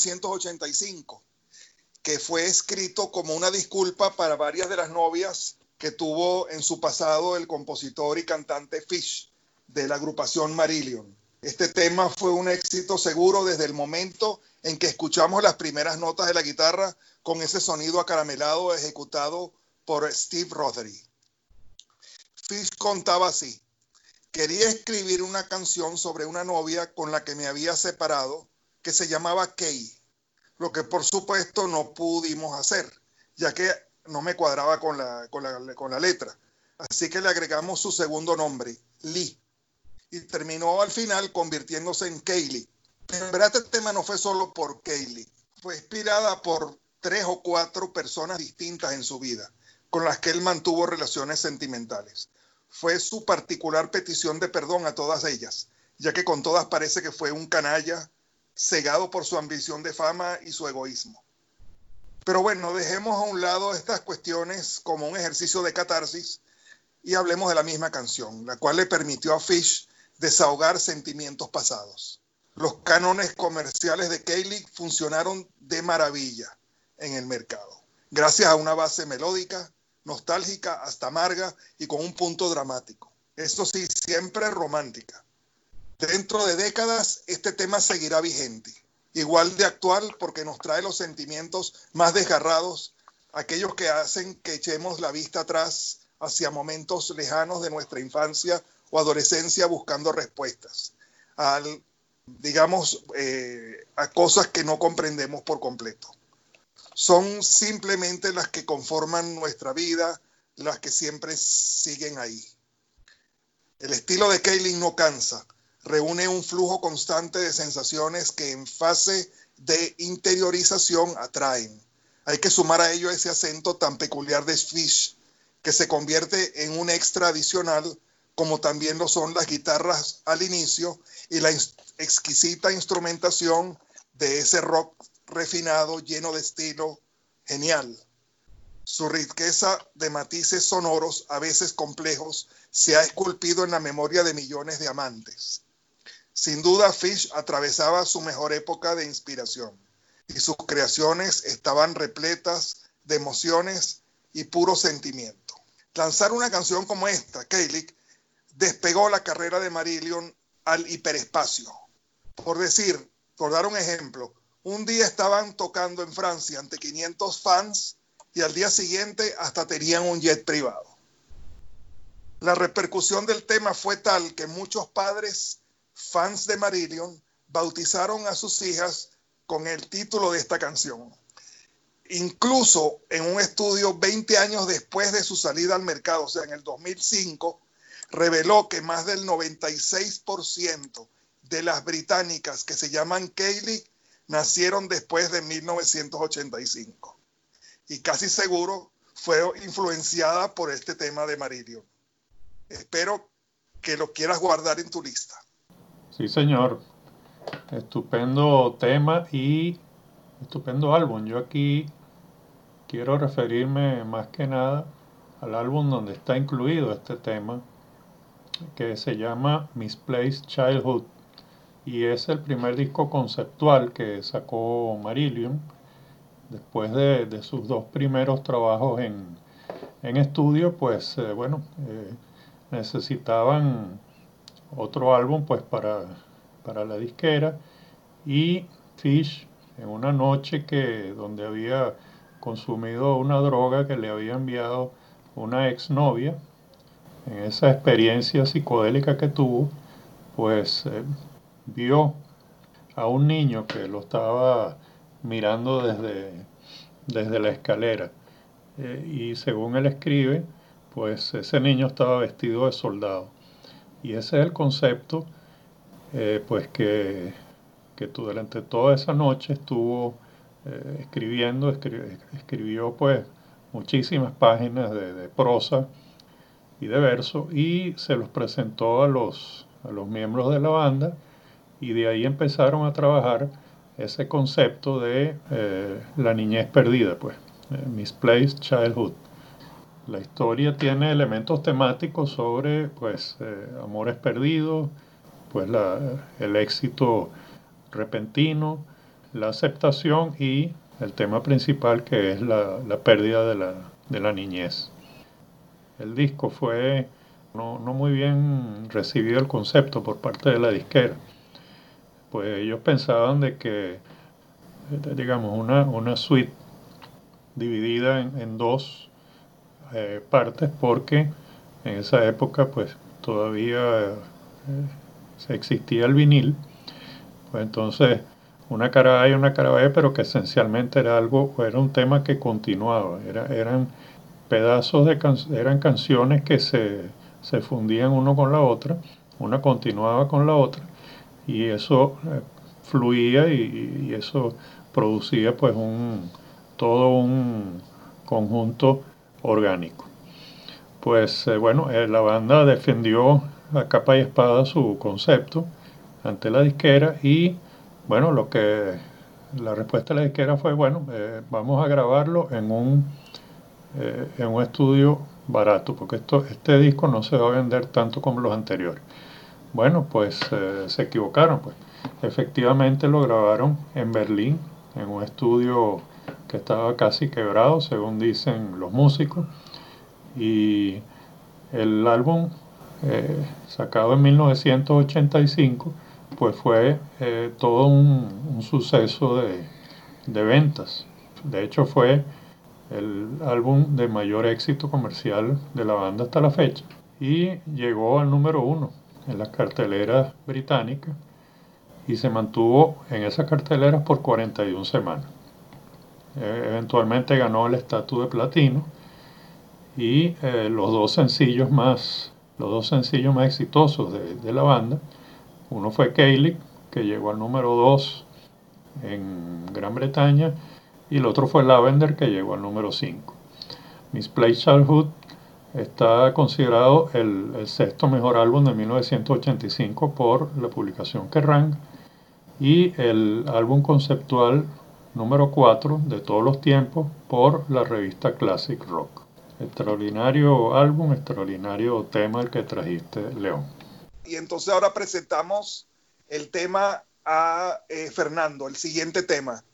1985, que fue escrito como una disculpa para varias de las novias que tuvo en su pasado el compositor y cantante Fish de la agrupación Marillion. Este tema fue un éxito seguro desde el momento en que escuchamos las primeras notas de la guitarra con ese sonido acaramelado ejecutado por Steve Rothery. Fish contaba así, quería escribir una canción sobre una novia con la que me había separado que se llamaba Kay, lo que por supuesto no pudimos hacer, ya que no me cuadraba con la, con la, con la letra. Así que le agregamos su segundo nombre, Lee y terminó al final convirtiéndose en Kaylee. En verdad este tema no fue solo por Kaylee, fue inspirada por tres o cuatro personas distintas en su vida, con las que él mantuvo relaciones sentimentales. Fue su particular petición de perdón a todas ellas, ya que con todas parece que fue un canalla cegado por su ambición de fama y su egoísmo. Pero bueno, dejemos a un lado estas cuestiones como un ejercicio de catarsis y hablemos de la misma canción, la cual le permitió a Fish desahogar sentimientos pasados. Los cánones comerciales de Kaylee funcionaron de maravilla en el mercado, gracias a una base melódica, nostálgica, hasta amarga y con un punto dramático. Esto sí, siempre romántica. Dentro de décadas, este tema seguirá vigente, igual de actual porque nos trae los sentimientos más desgarrados, aquellos que hacen que echemos la vista atrás hacia momentos lejanos de nuestra infancia o adolescencia buscando respuestas al, digamos, eh, a cosas que no comprendemos por completo. Son simplemente las que conforman nuestra vida, las que siempre siguen ahí. El estilo de Kaylin no cansa, reúne un flujo constante de sensaciones que en fase de interiorización atraen. Hay que sumar a ello ese acento tan peculiar de Fish, que se convierte en un extra adicional como también lo son las guitarras al inicio y la exquisita instrumentación de ese rock refinado, lleno de estilo, genial. Su riqueza de matices sonoros, a veces complejos, se ha esculpido en la memoria de millones de amantes. Sin duda, Fish atravesaba su mejor época de inspiración y sus creaciones estaban repletas de emociones y puro sentimiento. Lanzar una canción como esta, Kaylee, despegó la carrera de Marillion al hiperespacio. Por decir, por dar un ejemplo, un día estaban tocando en Francia ante 500 fans y al día siguiente hasta tenían un jet privado. La repercusión del tema fue tal que muchos padres, fans de Marillion, bautizaron a sus hijas con el título de esta canción. Incluso en un estudio 20 años después de su salida al mercado, o sea, en el 2005, reveló que más del 96% de las británicas que se llaman Kaylee nacieron después de 1985. Y casi seguro fue influenciada por este tema de Marillion. Espero que lo quieras guardar en tu lista. Sí, señor. Estupendo tema y estupendo álbum. Yo aquí quiero referirme más que nada al álbum donde está incluido este tema, que se llama Misplaced Childhood y es el primer disco conceptual que sacó Marillion después de, sus dos primeros trabajos en, estudio pues eh, bueno eh, necesitaban otro álbum pues para, para la disquera y Fish en una noche que donde había consumido una droga que le había enviado una exnovia en esa experiencia psicodélica que tuvo, pues eh, vio a un niño que lo estaba mirando desde, desde la escalera. Eh, y según él escribe, pues ese niño estaba vestido de soldado. Y ese es el concepto, eh, pues que, que durante toda esa noche estuvo escribiendo, escribió pues muchísimas páginas de prosa y de verso y se los presentó a los, a los miembros de la banda y de ahí empezaron a trabajar ese concepto de eh, la niñez perdida, pues, eh, misplaced childhood. La historia tiene elementos temáticos sobre, pues, eh, amores perdidos, pues, la, el éxito repentino, la aceptación y el tema principal que es la, la pérdida de la, de la, niñez. El disco fue no, no, muy bien recibido el concepto por parte de la disquera. Pues ellos pensaban de que, digamos, una, una suite dividida en, en dos eh, partes porque en esa época pues todavía eh, se existía el vinil. Pues entonces una cara y una cara B, pero que esencialmente era algo, era un tema que continuaba, era, eran pedazos de eran canciones que se, se, fundían uno con la otra, una continuaba con la otra, y eso eh, fluía y, y, eso producía pues un todo un conjunto orgánico. Pues eh, bueno, eh, la banda defendió a capa y espada su concepto ante la disquera y bueno, lo que la respuesta de la disquera fue, bueno, eh, vamos a grabarlo en un, en un estudio barato, porque esto, este disco no se va a vender tanto como los anteriores. Bueno, pues se equivocaron, pues. Efectivamente lo grabaron en Berlín, en un estudio que estaba casi quebrado, según dicen los músicos, y el álbum sacado en 1985 pues fue eh, todo un, suceso de, ventas. De hecho fue el álbum de mayor éxito comercial de la banda hasta la fecha y llegó al número uno en las carteleras británicas y se mantuvo en esas carteleras por 41 semanas. Eh, eventualmente ganó el estatus de platino. Y eh, los dos sencillos más los dos sencillos más exitosos de, de la banda. Uno fue Kaylee, que llegó al número 2 en Gran Bretaña, y el otro fue Lavender, que llegó al número 5. Misplaced Childhood está considerado el, sexto mejor álbum de 1985 por la publicación Kerrang y el álbum conceptual número 4 de todos los tiempos por la revista Classic Rock. Extraordinario álbum, extraordinario tema el que trajiste, León y entonces ahora presentamos el tema a eh, Fernando, el siguiente tema.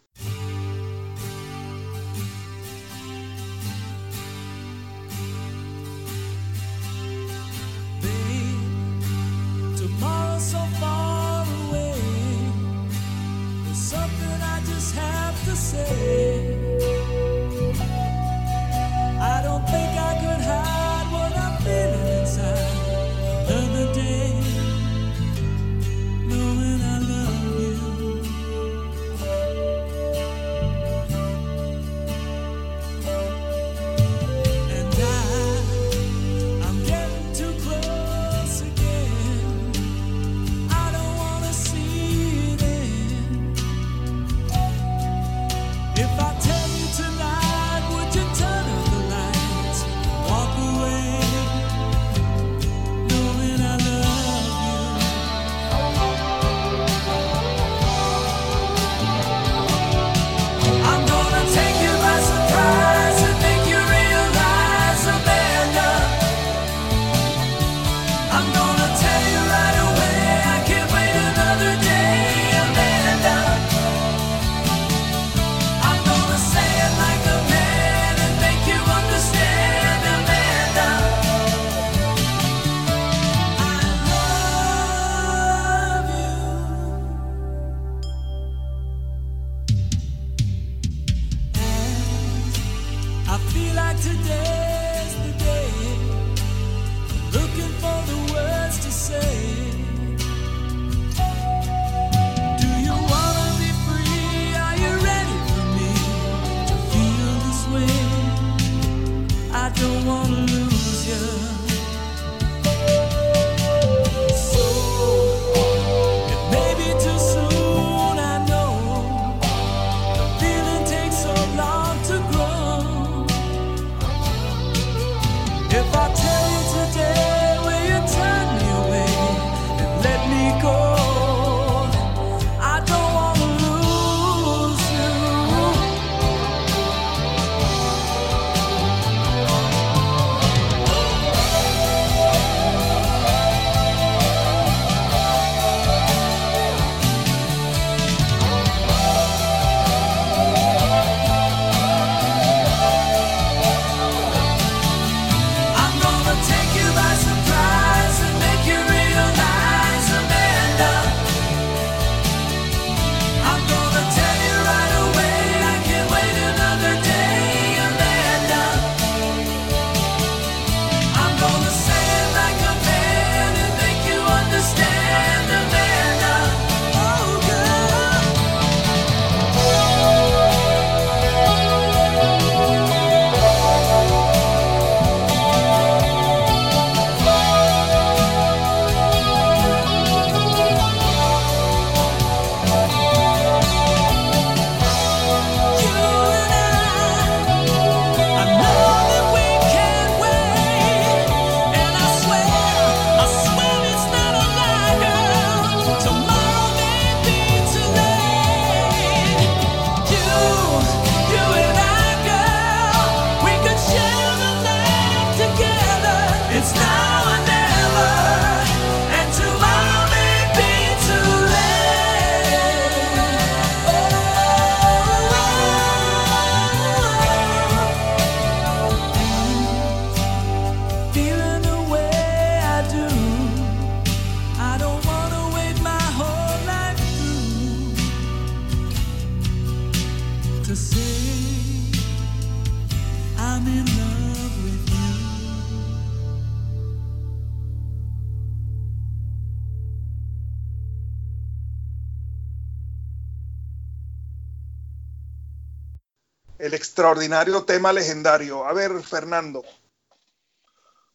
El extraordinario tema legendario. A ver, Fernando.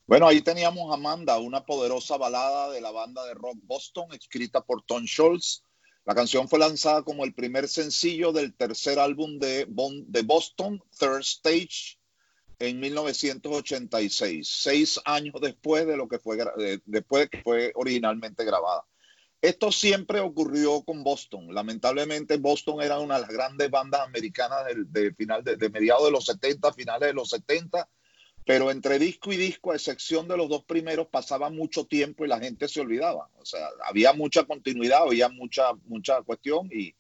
Bueno, ahí teníamos Amanda, una poderosa balada de la banda de rock Boston, escrita por Tom Scholz. La canción fue lanzada como el primer sencillo del tercer álbum de, Boston, Third Stage, en 1986, seis años después de lo que fue, después de que fue originalmente grabada. Esto siempre ocurrió con Boston. Lamentablemente, Boston era una de las grandes bandas americanas de, final de, de mediados de los 70, finales de los 70 pero entre disco y disco, a excepción de los dos primeros, pasaba mucho tiempo y la gente se olvidaba. O sea, había mucha continuidad, había mucha, mucha cuestión y,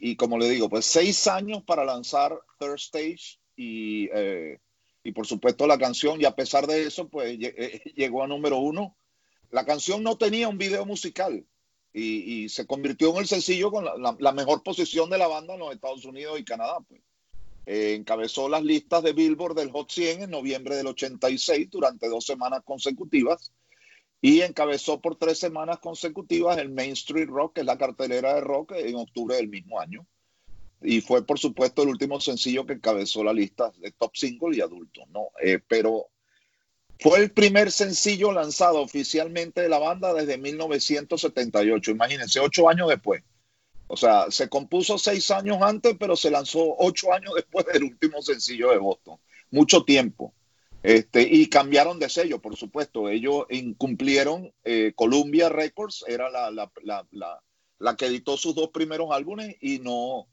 y como le digo, pues seis años para lanzar Third Stage y, eh, y por supuesto la canción y a pesar de eso, pues <laughs> llegó a número uno. La canción no tenía un video musical y, se convirtió en el sencillo con la, mejor posición de la banda en los Estados Unidos y Canadá. Pues. Eh, encabezó las listas de Billboard del Hot 100 en noviembre del 86 durante dos semanas consecutivas y encabezó por tres semanas consecutivas el Main Street Rock, que es la cartelera de rock, en octubre del mismo año. Y fue, por supuesto, el último sencillo que encabezó la lista de top single y adultos, ¿no? Eh, pero fue el primer sencillo lanzado oficialmente de la banda desde 1978. Imagínense, ocho años después. O sea, se compuso seis años antes, pero se lanzó ocho años después del último sencillo de Boston. Mucho tiempo. Este, y cambiaron de sello, por supuesto. Ellos incumplieron eh, Columbia Records, era la, la, la, la, que editó sus dos primeros álbumes y no,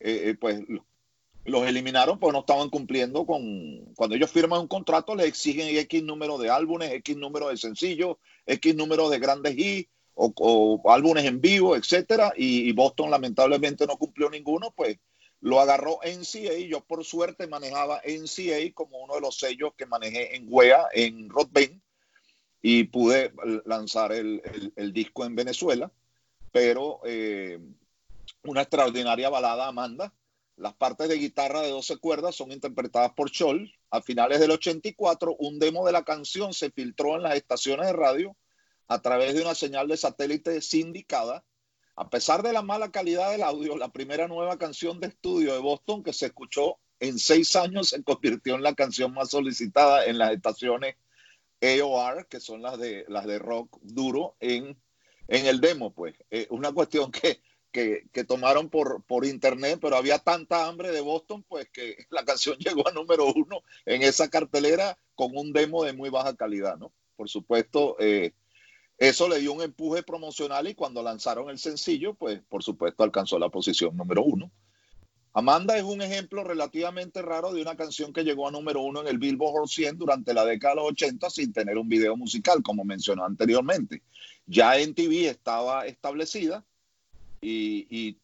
eh, eh, pues los eliminaron porque no estaban cumpliendo con, cuando ellos firman un contrato, les exigen X número de álbumes, X número de sencillos, X número de grandes hits o, álbumes en vivo, etcétera, y, Boston lamentablemente no cumplió ninguno, pues lo agarró NCA. Yo por suerte manejaba NCA como uno de los sellos que manejé en WEA, en Rodbane, y pude lanzar el, disco en Venezuela, pero eh, una extraordinaria balada, Amanda. Las partes de guitarra de 12 cuerdas son interpretadas por Scholl. A finales del 84, un demo de la canción se filtró en las estaciones de radio a través de una señal de satélite sindicada. A pesar de la mala calidad del audio, la primera nueva canción de estudio de Boston que se escuchó en seis años se convirtió en la canción más solicitada en las estaciones AOR, que son las de, las de rock duro, en, en el demo, pues. Eh, una cuestión que, que, que, tomaron por, por internet, pero había tanta hambre de Boston, pues que <laughs> la canción llegó a número uno en esa cartelera con un demo de muy baja calidad, ¿no? Por supuesto, eh, eso le dio un empuje promocional y cuando lanzaron el sencillo, pues por supuesto alcanzó la posición número uno. Amanda es un ejemplo relativamente raro de una canción que llegó a número uno en el Billboard 100 durante la década de los 80 sin tener un video musical, como mencionó anteriormente. Ya en TV estaba establecida y,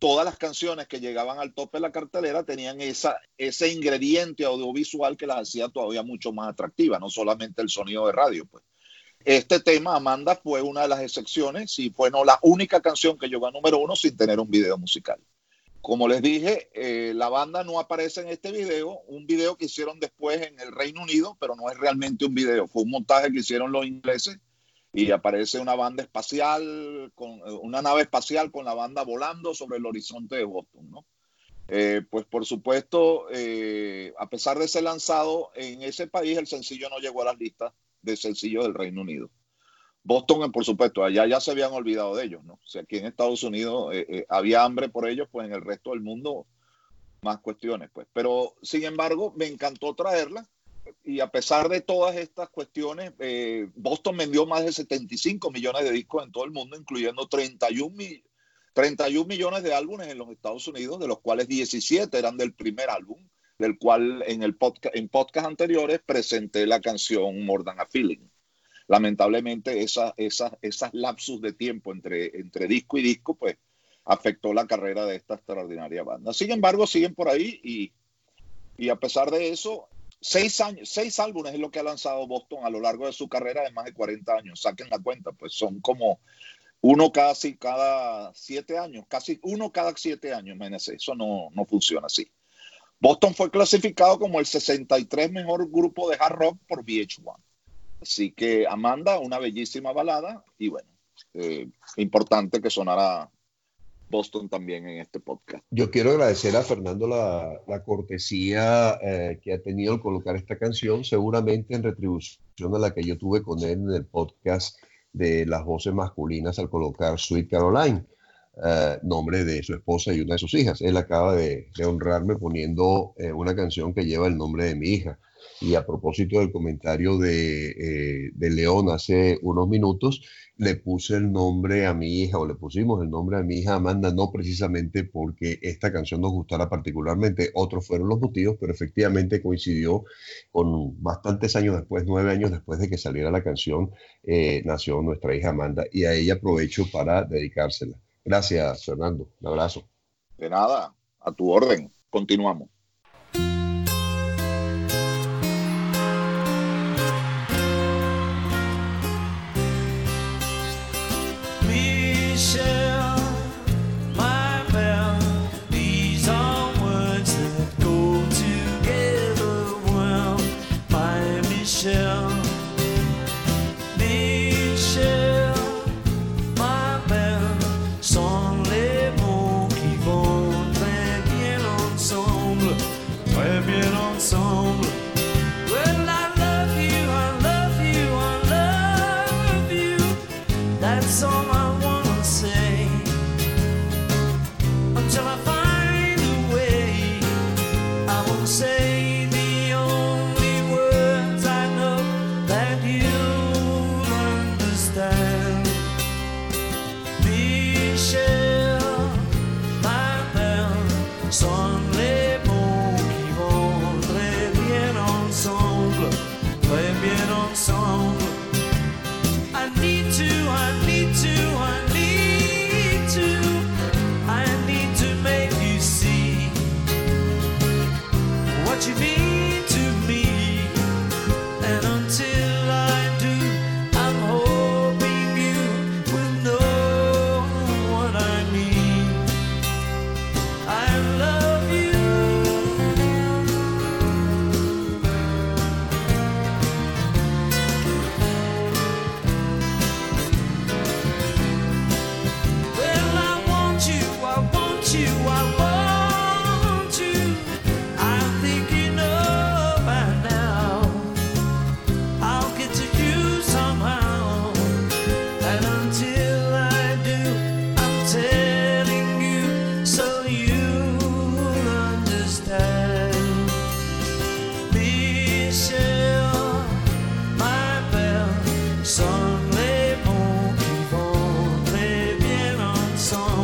todas las canciones que llegaban al tope de la cartelera tenían esa, ese ingrediente audiovisual que las hacía todavía mucho más atractivas, no solamente el sonido de radio. Pues. Este tema, Amanda, fue una de las excepciones y fue no la única canción que llegó a número uno sin tener un video musical. Como les dije, eh, la banda no aparece en este video, un video que hicieron después en el Reino Unido, pero no es realmente un video, fue un montaje que hicieron los ingleses y aparece una banda espacial, con una nave espacial con la banda volando sobre el horizonte de Boston, ¿no? Eh, pues por supuesto, eh, a pesar de ser lanzado en ese país, el sencillo no llegó a las listas de sencillos del Reino Unido. Boston, por supuesto, allá ya se habían olvidado de ellos, ¿no? Sea, aquí en Estados Unidos eh, eh, había hambre por ellos, pues en el resto del mundo más cuestiones, pues. Pero, sin embargo, me encantó traerla y a pesar de todas estas cuestiones, eh, Boston vendió más de 75 millones de discos en todo el mundo, incluyendo 31, 31 millones de álbumes en los Estados Unidos, de los cuales 17 eran del primer álbum del cual en el podcast, en podcast anteriores presenté la canción More Than a Feeling. Lamentablemente esas esa, esas lapsus de tiempo entre, entre disco y disco, pues afectó la carrera de esta extraordinaria banda. Sin embargo, siguen por ahí y, y a pesar de eso, seis, años, seis álbumes es lo que ha lanzado Boston a lo largo de su carrera de más de 40 años. Saquen la cuenta, pues son como uno casi cada siete años, casi uno cada siete años, eso no, no funciona así. Boston fue clasificado como el 63 mejor grupo de hard rock por VH1. Así que Amanda, una bellísima balada y bueno, eh, importante que sonara Boston también en este podcast. Yo quiero agradecer a Fernando la, cortesía eh, que ha tenido al colocar esta canción, seguramente en retribución a la que yo tuve con él en el podcast de las voces masculinas al colocar Sweet Caroline, eh, nombre de su esposa y una de sus hijas. Él acaba de, de honrarme poniendo eh, una canción que lleva el nombre de mi hija. Y a propósito del comentario de, eh, de, León hace unos minutos, le puse el nombre a mi hija o le pusimos el nombre a mi hija Amanda, no precisamente porque esta canción nos gustara particularmente, otros fueron los motivos, pero efectivamente coincidió con bastantes años después, nueve años después de que saliera la canción, eh, nació nuestra hija Amanda y a ella aprovecho para dedicársela. Gracias, Fernando. Un abrazo. De nada, a tu orden. Continuamos.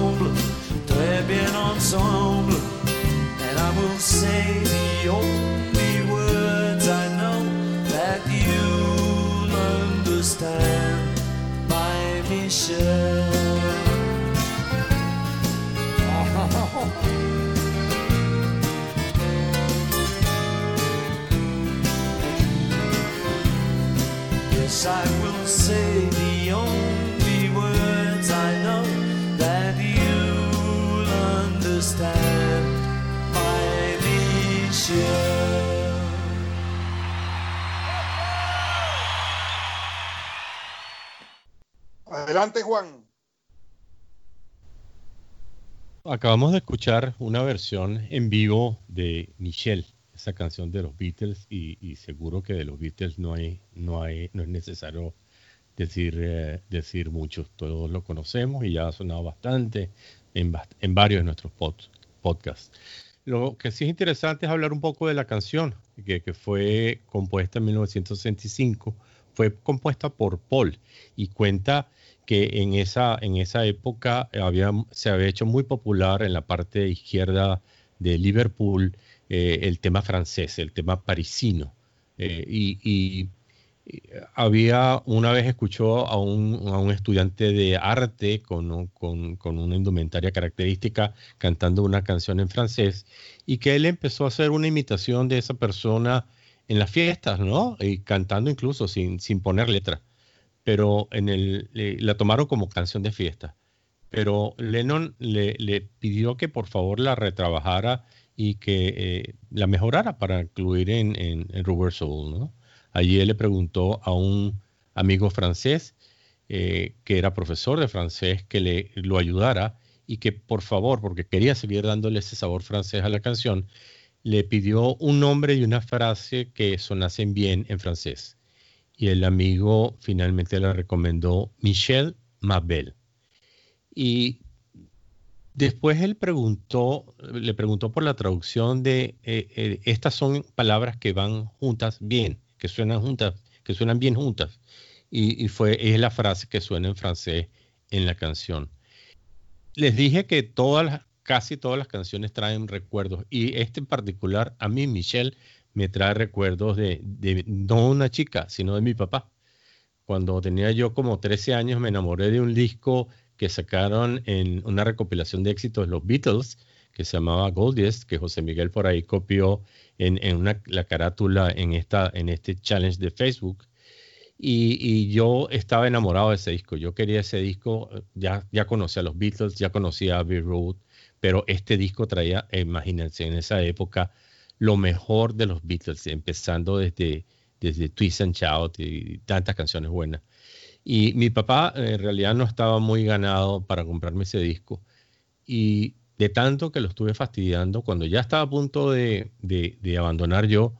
ensemble, très bien ensemble. And I will say the only words I know that you'll understand, my Michel. <laughs> I will say the only Adelante, Juan. Acabamos de escuchar una versión en vivo de Michelle, esa canción de los Beatles, y, seguro que de los Beatles no hay, no hay, no es necesario decir, eh, decir mucho. Todos lo conocemos y ya ha sonado bastante en, en varios de nuestros podcasts. Lo que sí es interesante es hablar un poco de la canción, que, que fue compuesta en 1965, fue compuesta por Paul y cuenta que en esa, en esa época había, se había hecho muy popular en la parte izquierda de Liverpool eh, el tema francés, el tema parisino. Eh, y, había, una vez escuchó a un, a un estudiante de arte con, con, con, una indumentaria característica cantando una canción en francés y que él empezó a hacer una imitación de esa persona en las fiestas, ¿no? Y cantando incluso sin, sin poner letra pero en el, la tomaron como canción de fiesta. Pero Lennon le, pidió que por favor la retrabajara y que eh, la mejorara para incluir en, en, Rubber Soul. ¿no? Allí le preguntó a un amigo francés eh, que era profesor de francés que le, lo ayudara y que por favor, porque quería seguir dándole ese sabor francés a la canción, le pidió un nombre y una frase que sonasen bien en francés. Y el amigo finalmente le recomendó Michel Mabel. Y después él preguntó, le preguntó por la traducción de eh, eh, estas son palabras que van juntas bien, que suenan juntas, que suenan bien juntas. Y, fue, es la frase que suena en francés en la canción. Les dije que todas las, casi todas las canciones traen recuerdos y este en particular, a mí, Michelle, me trae recuerdos de, de no una chica, sino de mi papá. Cuando tenía yo como 13 años me enamoré de un disco que sacaron en una recopilación de éxitos los Beatles, que se llamaba Goldiest, que José Miguel por ahí copió en, una, la carátula en, esta, en este challenge de Facebook. Y, yo estaba enamorado de ese disco. Yo quería ese disco, ya, ya conocía a los Beatles, ya conocía a Abbey Road, pero este disco traía, imagínense, en esa época, lo mejor de los Beatles, empezando desde, desde Twist and Shout y tantas canciones buenas. Y mi papá en realidad no estaba muy ganado para comprarme ese disco. Y de tanto que lo estuve fastidiando, cuando ya estaba a punto de, abandonar yo,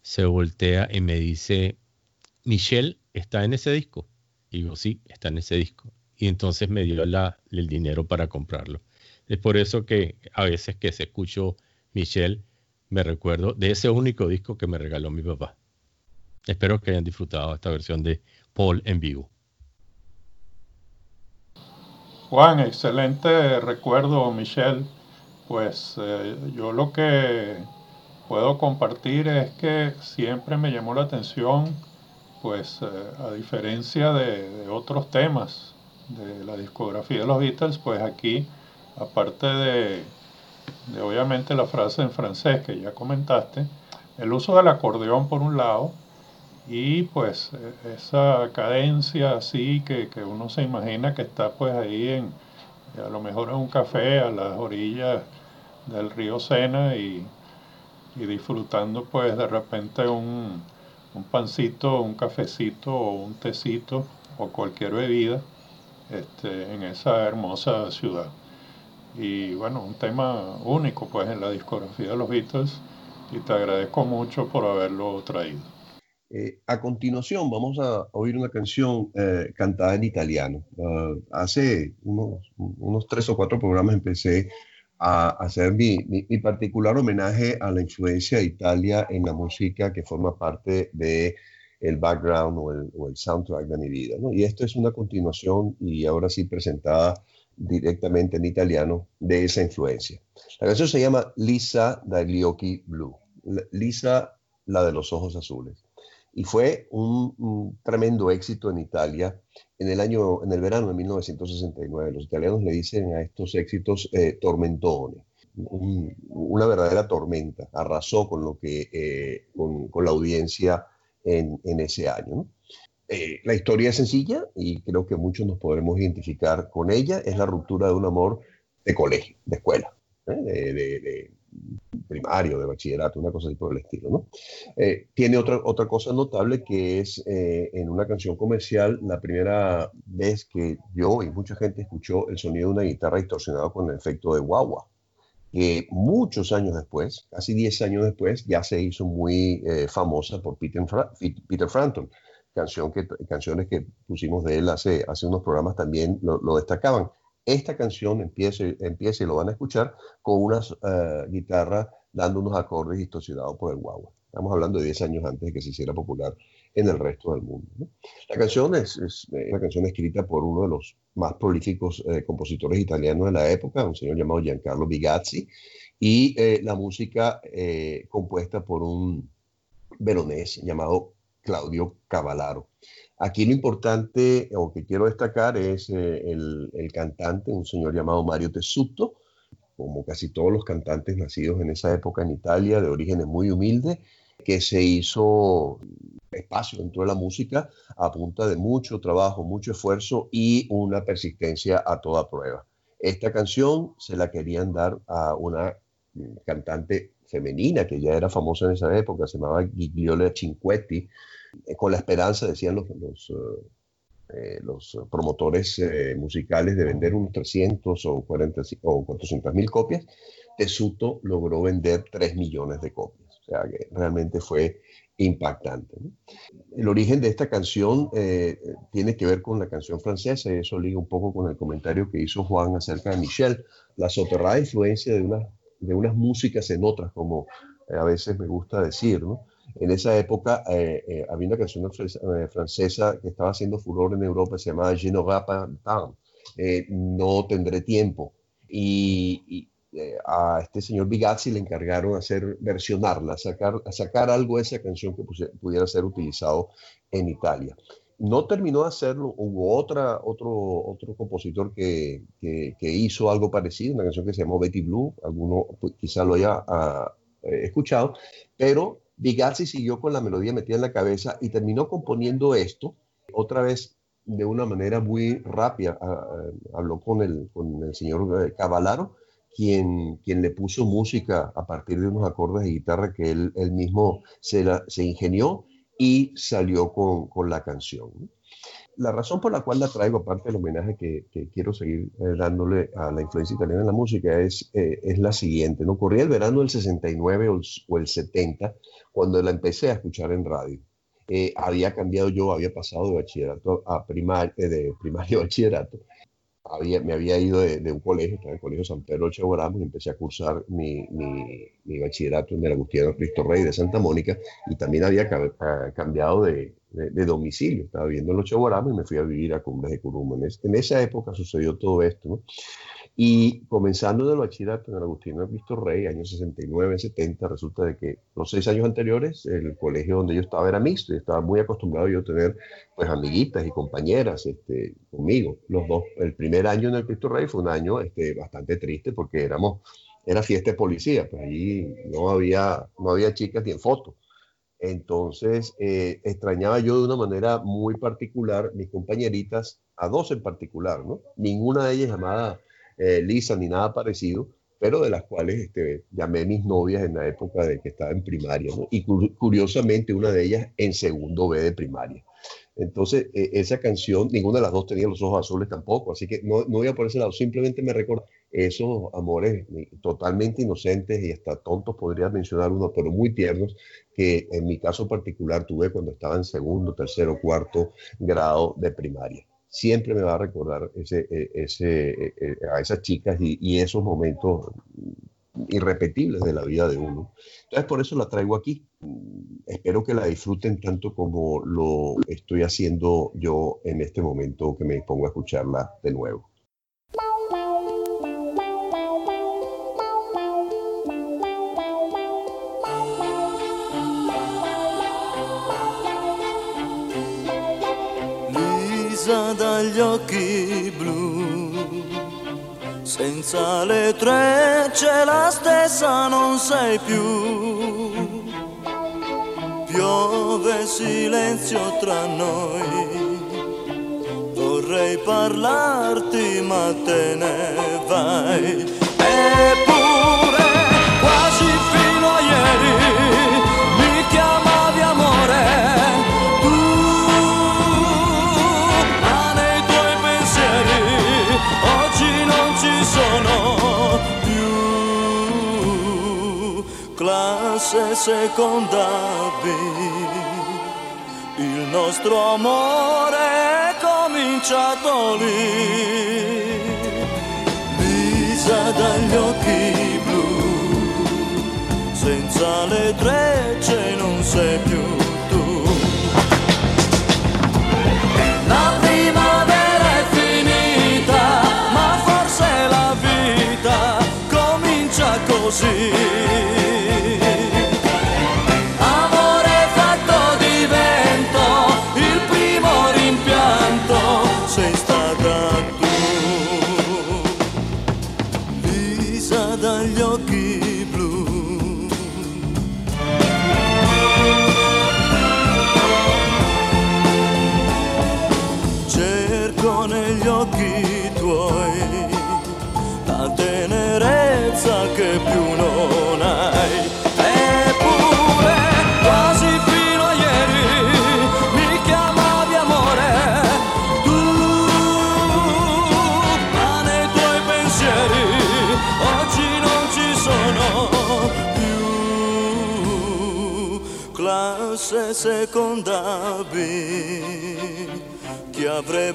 se voltea y me dice, Michelle, ¿está en ese disco? Y digo, sí, está en ese disco. Y entonces me dio el dinero para comprarlo. Es por eso que a veces que se escucho Michelle, me recuerdo de ese único disco que me regaló mi papá. Espero que hayan disfrutado esta versión de Paul en vivo. Juan, excelente recuerdo, Michelle. Pues eh, yo lo que puedo compartir es que siempre me llamó la atención, pues eh, a diferencia de, otros temas de la discografía de los Beatles, pues aquí, aparte de, de obviamente la frase en francés que ya comentaste, el uso del acordeón por un lado, y pues e, esa cadencia así que, uno se imagina que está pues ahí en, a lo mejor en un café a las orillas del río Sena y, disfrutando pues de repente un, pancito, un cafecito o un tecito o cualquier bebida este, en esa hermosa ciudad. Y bueno, un tema único pues en la discografía de los Beatles y te agradezco mucho por haberlo traído. Eh, a continuación vamos a oír una canción eh, cantada en italiano. Ah, hace unos, tres o cuatro programas empecé a hacer mi, particular homenaje a la influencia de Italia en la música que forma parte de el background o el, soundtrack de mi vida. Y esto es una continuación y ahora sí presentada directamente en italiano de esa influencia. La canción se llama Lisa dagli occhi blu. Lisa, la de los ojos azules y fue un, tremendo éxito en Italia en el año, en el verano de 1969. Los italianos le dicen a estos éxitos eh, tormentone, una verdadera tormenta. Arrasó con lo que, eh, con, la audiencia en, ese año. Eh, la historia es sencilla y creo que muchos nos podremos identificar con ella. Es la ruptura de un amor de colegio, de escuela, de, primario, de bachillerato, una cosa así por el estilo. Eh, tiene otra, otra cosa notable que es eh, en una canción comercial la primera vez que yo y mucha gente escuchó el sonido de una guitarra distorsionada con el efecto de guagua, que muchos años después, casi 10 años después, ya se hizo muy eh, famosa por Peter, Peter Frampton. Canción que, canciones que pusimos de él hace, hace unos programas también lo destacaban. Esta canción empieza, empieza y lo van a escuchar con una uh, guitarra dando unos acordes distorsionados por el guagua. Estamos hablando de 10 años antes de que se hiciera popular en el resto del mundo. La canción es, es, una canción escrita por uno de los más prolíficos eh, compositores italianos de la época, un señor llamado Giancarlo Bigazzi, y eh, la música eh, compuesta por un veronés llamado Claudio Cavallaro. Aquí lo importante o que quiero destacar es eh, el, cantante, un señor llamado Mario Tessuto, como casi todos los cantantes nacidos en esa época en Italia, de orígenes muy humildes, que se hizo espacio dentro de la música a punta de mucho trabajo, mucho esfuerzo y una persistencia a toda prueba. Esta canción se la querían dar a una cantante femenina que ya era famosa en esa época, se llamaba Gigliola Cinquetti, con la esperanza, decían los, los, eh, eh, promotores eh, musicales de vender unos 300 o, 40, o 400 mil copias, Tesuto logró vender 3 millones de copias. O sea que realmente fue impactante. El origen de esta canción eh, tiene que ver con la canción francesa y eso liga un poco con el comentario que hizo Juan acerca de Michel, la soterrada influencia de, una, de unas músicas en otras, como a veces me gusta decir, ¿no? En esa época eh, eh, había una canción eh, francesa que estaba haciendo furor en Europa, se llamaba Je pas No tendré tiempo. Y, a este señor Bigazzi le encargaron hacer versionarla, sacar, sacar algo de esa canción que pudiera ser utilizado en Italia. No terminó de hacerlo, hubo otra, otro, otro compositor que, que, hizo algo parecido, una canción que se llamó Betty Blue, alguno pues, quizá lo haya ah, escuchado, pero Bigazzi siguió con la melodía metida en la cabeza y terminó componiendo esto, otra vez de una manera muy rápida. Ah, ah, habló con el, señor eh, Cavalaro, quien, quien le puso música a partir de unos acordes de guitarra que él, mismo se, se ingenió y salió con, con la canción la razón por la cual la traigo, aparte del homenaje que, quiero seguir eh, dándole a la influencia italiana en la música, es, eh, es la siguiente. ¿no? Ocurría el verano del 69 o el, 70, cuando la empecé a escuchar en radio. Eh, había cambiado yo, había pasado de bachillerato a primaria, de primaria a bachillerato. Había, me había ido de, un colegio, estaba en el Colegio San Pedro Chevoramos, y empecé a cursar mi, mi, mi bachillerato en el Agustino Cristo Rey de Santa Mónica, y también había cambiado de, de, domicilio. Estaba viviendo en los Chaguaramas y me fui a vivir a Cumbres de Curuma. En, esa época sucedió todo esto. Y comenzando del bachillerato en el Agustino de Cristo Rey, años 69, 70, resulta de que los seis años anteriores el colegio donde yo estaba era mixto y estaba muy acostumbrado yo a tener pues amiguitas y compañeras este, conmigo, los dos. El primer año en el Cristo Rey fue un año este, bastante triste porque éramos, era fiesta de policía, pues allí no había, no había chicas ni en fotos. Entonces, eh, extrañaba yo de una manera muy particular mis compañeritas, a dos en particular, ¿no? Ninguna de ellas llamada eh, Lisa ni nada parecido, pero de las cuales este, llamé mis novias en la época de que estaba en primaria, ¿no? Y curiosamente una de ellas en segundo B de primaria. Entonces, e, esa canción, ninguna de las dos tenía los ojos azules tampoco, así que no, no voy a por ese lado, simplemente me recuerda esos amores totalmente inocentes y hasta tontos, podría mencionar uno, pero muy tiernos, que en mi caso particular tuve cuando estaba en segundo, tercero, cuarto grado de primaria. Siempre me va a recordar ese, e, ese, e, a esas chicas y, y esos momentos irrepetibles de la vida de uno. Entonces, por eso la traigo aquí. Espero que la disfruten tanto como lo estoy haciendo yo en este momento que me pongo a escucharla de nuevo. Dagli occhi blu senza le trecce la stessa non sei più. Piove silenzio tra noi, vorrei parlarti ma te ne vai. Seconda B. Il nostro amore è cominciato lì. Lisa dagli occhi blu, senza le trecce non sei più tu. La primavera è finita, ma forse la vita comincia così.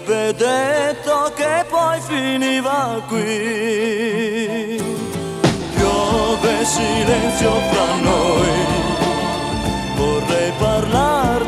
Avrebbe detto che poi finiva qui. Piove silenzio fra noi, vorrei parlare